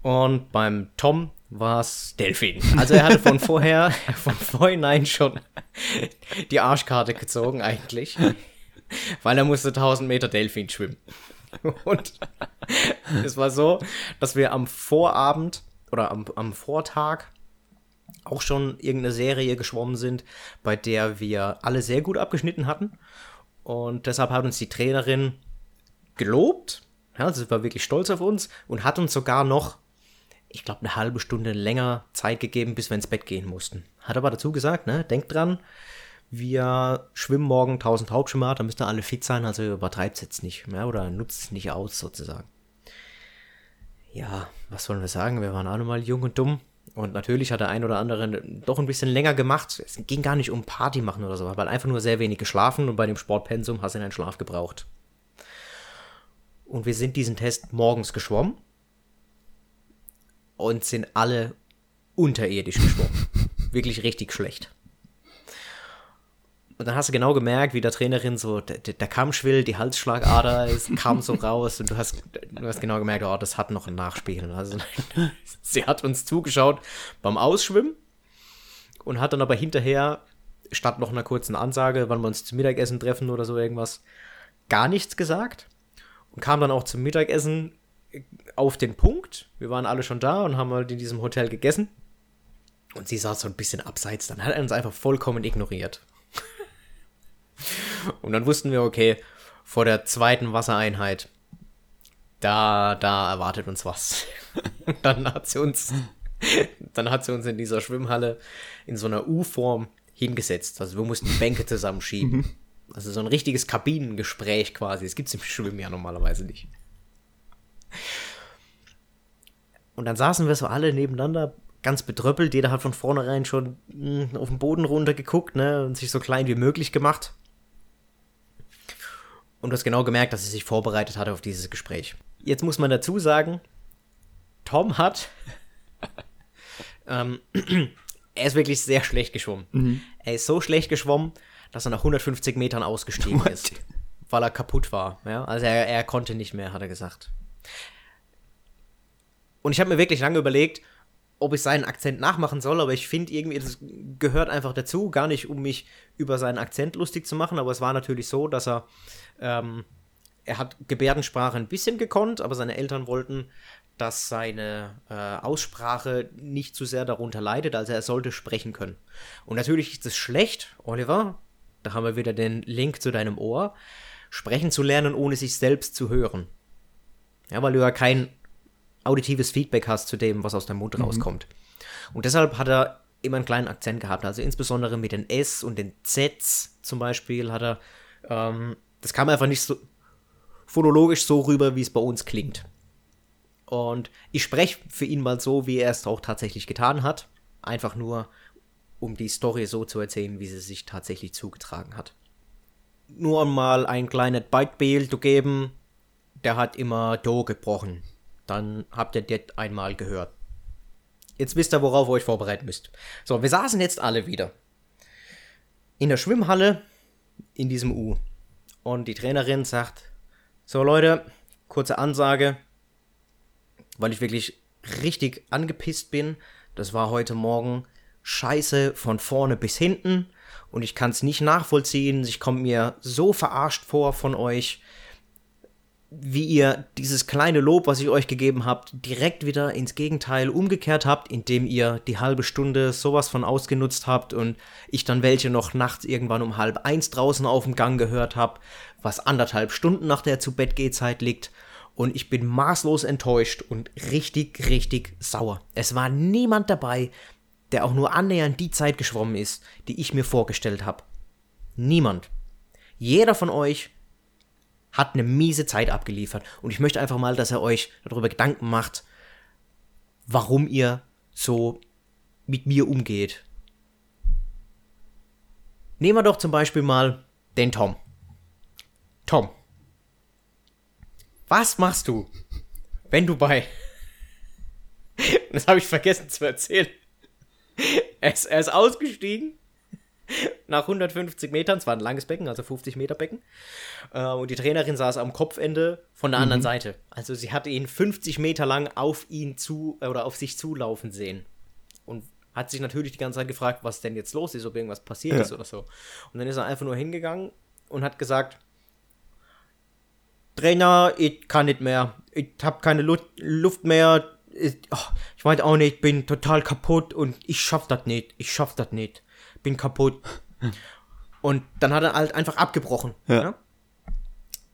Speaker 1: und beim Tom war es Delfin. Also er hatte von vorher, von vorhinein schon die Arschkarte gezogen eigentlich, weil er musste 1000 Meter Delfin schwimmen. Und es war so, dass wir am Vorabend oder am, am Vortag auch schon irgendeine Serie geschwommen sind, bei der wir alle sehr gut abgeschnitten hatten. Und deshalb hat uns die Trainerin gelobt. Ja, sie war wirklich stolz auf uns und hat uns sogar noch, ich glaube, eine halbe Stunde länger Zeit gegeben, bis wir ins Bett gehen mussten. Hat aber dazu gesagt, ne, denkt dran, wir schwimmen morgen 1000 Hauptschwimmer, da müsst ihr alle fit sein, also übertreibt es jetzt nicht, ja, oder nutzt es nicht aus sozusagen. Ja, was sollen wir sagen? Wir waren alle mal jung und dumm. Und natürlich hat der ein oder andere doch ein bisschen länger gemacht. Es ging gar nicht um Party machen oder so, weil einfach nur sehr wenig geschlafen und bei dem Sportpensum hast du einen Schlaf gebraucht. Und wir sind diesen Test morgens geschwommen und sind alle unterirdisch geschwommen. Wirklich richtig schlecht. Und dann hast du genau gemerkt, wie der Trainerin so, der, der Kammschwill, die Halsschlagader, es kam so raus und du hast, du hast genau gemerkt, oh, das hat noch ein Nachspiel. Also, sie hat uns zugeschaut beim Ausschwimmen und hat dann aber hinterher, statt noch einer kurzen Ansage, wann wir uns zum Mittagessen treffen oder so irgendwas, gar nichts gesagt und kam dann auch zum Mittagessen auf den Punkt. Wir waren alle schon da und haben halt in diesem Hotel gegessen. Und sie saß so ein bisschen abseits. Dann hat er uns einfach vollkommen ignoriert. Und dann wussten wir, okay, vor der zweiten Wassereinheit, da, da erwartet uns was. Dann hat sie uns, dann hat sie uns in dieser Schwimmhalle in so einer U-Form hingesetzt. Also wir mussten Bänke zusammenschieben. Mhm. Also so ein richtiges Kabinengespräch quasi. Das gibt es im Schwimmen ja normalerweise nicht. Und dann saßen wir so alle nebeneinander, ganz betröppelt. Jeder hat von vornherein schon mh, hm, auf den Boden runtergeguckt ne, und sich so klein wie möglich gemacht. Und du hast genau gemerkt, dass sie sich vorbereitet hatte auf dieses Gespräch. Jetzt muss man dazu sagen, Tom hat. ähm, er ist wirklich sehr schlecht geschwommen. Mhm. Er ist so schlecht geschwommen, dass er nach 150 Metern ausgestiegen What? ist. Weil er kaputt war. Ja? Also er, er konnte nicht mehr, hat er gesagt. Und ich habe mir wirklich lange überlegt, ob ich seinen Akzent nachmachen soll, aber ich finde irgendwie, das gehört einfach dazu, gar nicht, um mich über seinen Akzent lustig zu machen, aber es war natürlich so, dass er, ähm, er hat Gebärdensprache ein bisschen gekonnt, aber seine Eltern wollten, dass seine äh, Aussprache nicht zu sehr darunter leidet, also er sollte sprechen können. Und natürlich ist es schlecht, Oliver, da haben wir wieder den Link zu deinem Ohr, sprechen zu lernen, ohne sich selbst zu hören. Ja, weil du ja kein auditives Feedback hast zu dem, was aus deinem Mund mhm. rauskommt. Und deshalb hat er immer einen kleinen Akzent gehabt. Also insbesondere mit den S und den Zs zum Beispiel hat er, ähm, das kam einfach nicht so phonologisch so rüber, wie es bei uns klingt. Und ich spreche für ihn mal so, wie er es auch tatsächlich getan hat. Einfach nur, um die Story so zu erzählen, wie sie sich tatsächlich zugetragen hat. Nur mal ein kleines Beispiel zu geben, der hat immer Do gebrochen. Dann habt ihr das einmal gehört. Jetzt wisst ihr, worauf ihr euch vorbereiten müsst. So, wir saßen jetzt alle wieder. In der Schwimmhalle in diesem U. Und die Trainerin sagt: So, Leute, kurze Ansage, weil ich wirklich richtig angepisst bin. Das war heute Morgen scheiße von vorne bis hinten. Und ich kann es nicht nachvollziehen. Ich komme mir so verarscht vor von euch wie ihr dieses kleine Lob, was ich euch gegeben habt, direkt wieder ins Gegenteil umgekehrt habt, indem ihr die halbe Stunde sowas von ausgenutzt habt und ich dann welche noch nachts irgendwann um halb eins draußen auf dem Gang gehört habe, was anderthalb Stunden nach der zu Bett Zeit liegt. Und ich bin maßlos enttäuscht und richtig, richtig sauer. Es war niemand dabei, der auch nur annähernd die Zeit geschwommen ist, die ich mir vorgestellt habe. Niemand. Jeder von euch hat eine miese Zeit abgeliefert. Und ich möchte einfach mal, dass er euch darüber Gedanken macht, warum ihr so mit mir umgeht. Nehmen wir doch zum Beispiel mal den Tom. Tom, was machst du, wenn du bei... das habe ich vergessen zu erzählen. Er ist, er ist ausgestiegen nach 150 Metern, es war ein langes Becken, also 50 Meter Becken. Äh, und die Trainerin saß am Kopfende von der anderen mhm. Seite. Also sie hatte ihn 50 Meter lang auf ihn zu äh, oder auf sich zulaufen sehen. Und hat sich natürlich die ganze Zeit gefragt, was denn jetzt los ist, ob irgendwas passiert ja. ist oder so. Und dann ist er einfach nur hingegangen und hat gesagt, Trainer, ich kann nicht mehr. Ich habe keine Luft mehr. Ich, oh, ich weiß auch nicht, ich bin total kaputt und ich schaff das nicht. Ich schaff das nicht bin kaputt. Und dann hat er halt einfach abgebrochen. Ja. ja?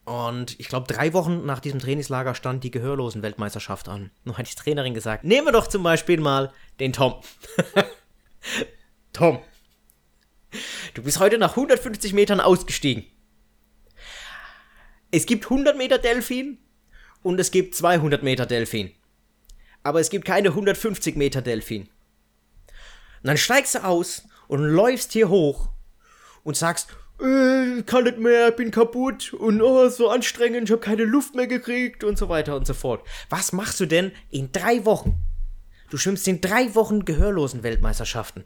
Speaker 1: Und ich glaube, drei Wochen nach diesem Trainingslager stand die Gehörlosen-Weltmeisterschaft an. Nun hat die Trainerin gesagt, nehmen wir doch zum Beispiel mal den Tom. Tom, du bist heute nach 150 Metern ausgestiegen. Es gibt 100 Meter Delfin und es gibt 200 Meter Delfin. Aber es gibt keine 150 Meter Delfin. Und dann steigst du aus und läufst hier hoch und sagst, äh, kann nicht mehr, bin kaputt und oh, so anstrengend, ich habe keine Luft mehr gekriegt und so weiter und so fort. Was machst du denn in drei Wochen? Du schwimmst in drei Wochen gehörlosen Weltmeisterschaften.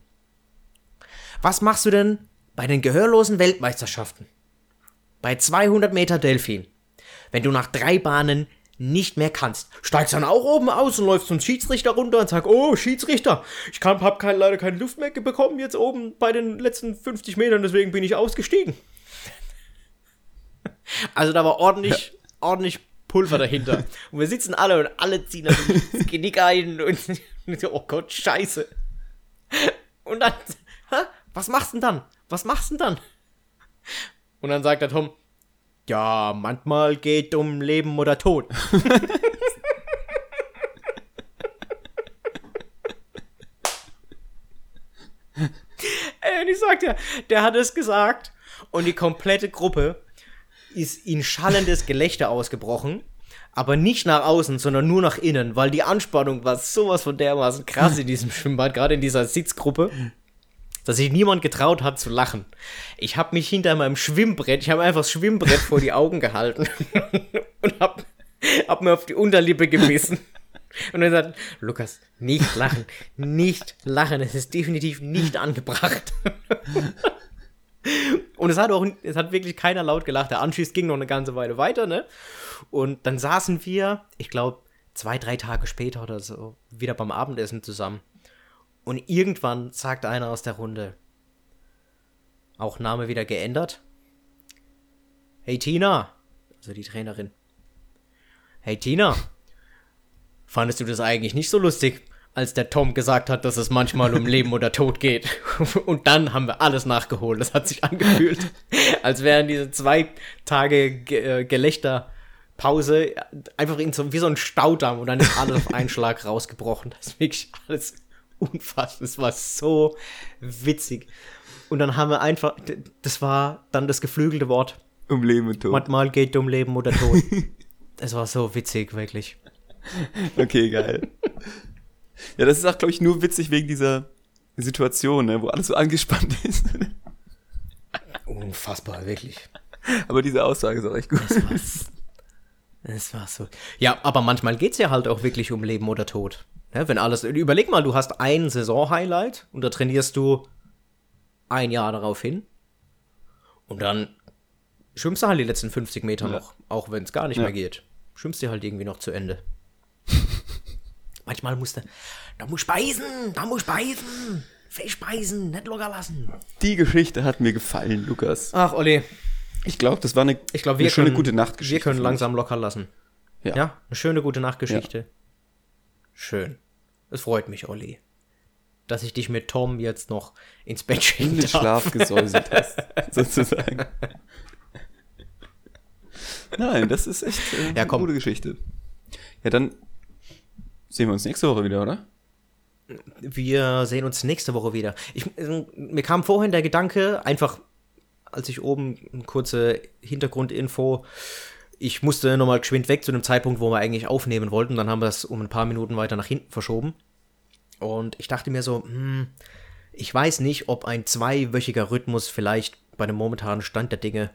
Speaker 1: Was machst du denn bei den gehörlosen Weltmeisterschaften? Bei 200 Meter Delfin. Wenn du nach drei Bahnen nicht mehr kannst. Steigst dann auch oben aus und läufst zum Schiedsrichter runter und sagst, oh, Schiedsrichter, ich kann, hab kein, leider keine Luft mehr bekommen jetzt oben bei den letzten 50 Metern, deswegen bin ich ausgestiegen. Also da war ordentlich, ja. ordentlich Pulver dahinter. Und wir sitzen alle und alle ziehen das Genick ein und, und so, oh Gott, scheiße. Und dann, hä? was machst du denn dann? Was machst du denn dann? Und dann sagt der Tom, ja, manchmal geht um Leben oder Tod. Ey, und ich sag dir, der hat es gesagt und die komplette Gruppe ist in schallendes Gelächter ausgebrochen. Aber nicht nach außen, sondern nur nach innen, weil die Anspannung war sowas von dermaßen krass in diesem Schwimmbad, gerade in dieser Sitzgruppe dass sich niemand getraut hat zu lachen. Ich habe mich hinter meinem Schwimmbrett, ich habe einfach das Schwimmbrett vor die Augen gehalten und habe hab mir auf die Unterlippe gebissen. Und er sagt, Lukas, nicht lachen, nicht lachen, es ist definitiv nicht angebracht. Und es hat auch, es hat wirklich keiner laut gelacht. Der Anschluss ging noch eine ganze Weile weiter, ne? Und dann saßen wir, ich glaube, zwei, drei Tage später oder so wieder beim Abendessen zusammen. Und irgendwann sagt einer aus der Runde, auch Name wieder geändert. Hey Tina, also die Trainerin. Hey Tina, fandest du das eigentlich nicht so lustig, als der Tom gesagt hat, dass es manchmal um Leben oder Tod geht? Und dann haben wir alles nachgeholt. Das hat sich angefühlt, als wären diese zwei Tage Ge äh, Gelächterpause einfach in so, wie so ein Staudamm und dann ist alles auf einen Schlag rausgebrochen. Das ist wirklich alles unfassbar. Es war so witzig. Und dann haben wir einfach, das war dann das geflügelte Wort.
Speaker 2: Um Leben und Tod.
Speaker 1: Manchmal geht um Leben oder Tod. Es war so witzig, wirklich.
Speaker 2: Okay, geil. ja, das ist auch, glaube ich, nur witzig wegen dieser Situation, ne, wo alles so angespannt ist.
Speaker 1: Unfassbar, wirklich.
Speaker 2: Aber diese Aussage ist auch echt gut.
Speaker 1: Es war, es war so. Ja, aber manchmal geht es ja halt auch wirklich um Leben oder Tod. Ja, wenn alles. Überleg mal, du hast ein Saison-Highlight und da trainierst du ein Jahr darauf hin. Und dann schwimmst du halt die letzten 50 Meter
Speaker 2: Ja.
Speaker 1: noch, auch wenn es gar nicht
Speaker 2: Ja.
Speaker 1: mehr geht. Schwimmst du halt irgendwie noch zu Ende. Manchmal musst du. Da muss speisen, da muss speisen. Verspeisen, nicht locker lassen.
Speaker 2: Die Geschichte hat mir gefallen, Lukas.
Speaker 1: Ach, Olli,
Speaker 2: Ich glaube, das war eine,
Speaker 1: ich glaube,
Speaker 2: eine
Speaker 1: wir
Speaker 2: schöne
Speaker 1: können,
Speaker 2: gute Nachtgeschichte.
Speaker 1: Wir können langsam locker lassen.
Speaker 2: Ja.
Speaker 1: Ja, eine schöne gute Nachtgeschichte. Schön. Es freut mich, Olli, dass ich dich mit Tom jetzt noch ins Bett
Speaker 2: in
Speaker 1: schicken
Speaker 2: den
Speaker 1: darf.
Speaker 2: Schlaf gesäuselt hast, sozusagen. Nein, das ist echt äh,
Speaker 1: Ja, komm.
Speaker 2: eine gute Geschichte. Ja, dann sehen wir uns nächste Woche wieder, oder?
Speaker 1: Wir sehen uns nächste Woche wieder. Ich, äh, mir kam vorhin der Gedanke, einfach als ich oben eine kurze Hintergrundinfo, ich musste nochmal geschwind weg zu dem Zeitpunkt, wo wir eigentlich aufnehmen wollten. Dann haben wir es um ein paar Minuten weiter nach hinten verschoben. Und ich dachte mir so, hm, ich weiß nicht, ob ein zweiwöchiger Rhythmus vielleicht bei dem momentanen Stand der Dinge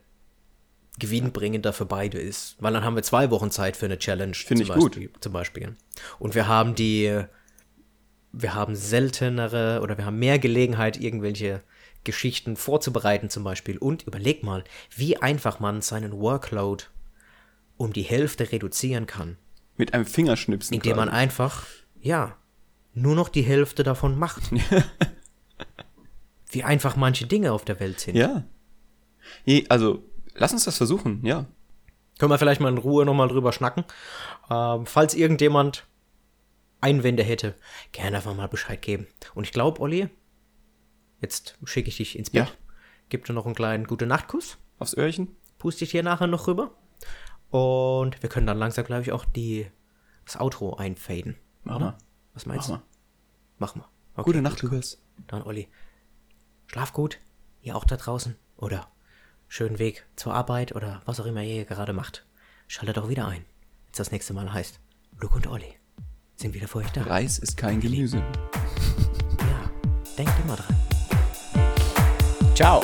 Speaker 1: gewinnbringender für beide ist. Weil dann haben wir zwei Wochen Zeit für eine Challenge.
Speaker 2: Finde ich gut.
Speaker 1: Zum Beispiel. Und wir haben die, wir haben seltenere oder wir haben mehr Gelegenheit, irgendwelche Geschichten vorzubereiten zum Beispiel. Und überleg mal, wie einfach man seinen Workload um die Hälfte reduzieren kann,
Speaker 2: Mit einem Fingerschnipsen.
Speaker 1: indem man einfach, ja, nur noch die Hälfte davon macht. wie einfach manche Dinge auf der Welt sind.
Speaker 2: Ja. Also, lass uns das versuchen, ja.
Speaker 1: Können wir vielleicht mal in Ruhe nochmal drüber schnacken. Ähm, falls irgendjemand Einwände hätte, gerne einfach mal Bescheid geben. Und ich glaube, Olli, jetzt schicke ich dich ins Bett.
Speaker 2: Ja.
Speaker 1: Gib dir noch einen kleinen gute Nachtkuss.
Speaker 2: Aufs Öhrchen.
Speaker 1: Puste ich dir nachher noch rüber. Und wir können dann langsam, glaube ich, auch die, das Outro einfaden.
Speaker 2: Mach
Speaker 1: oder?
Speaker 2: mal.
Speaker 1: Was meinst
Speaker 2: Mach
Speaker 1: du?
Speaker 2: mal.
Speaker 1: Mach mal. Okay,
Speaker 2: Gute Nacht, Lukas.
Speaker 1: Dann, Olli. Schlaf gut. Ihr auch da draußen. Oder schönen Weg zur Arbeit oder was auch immer ihr gerade macht. Schaltet auch wieder ein, wenn es das nächste Mal heißt. Luke und Olli sind wieder für euch da.
Speaker 2: Reis ist kein Gemüse.
Speaker 1: Ja, denkt immer dran.
Speaker 2: Ciao.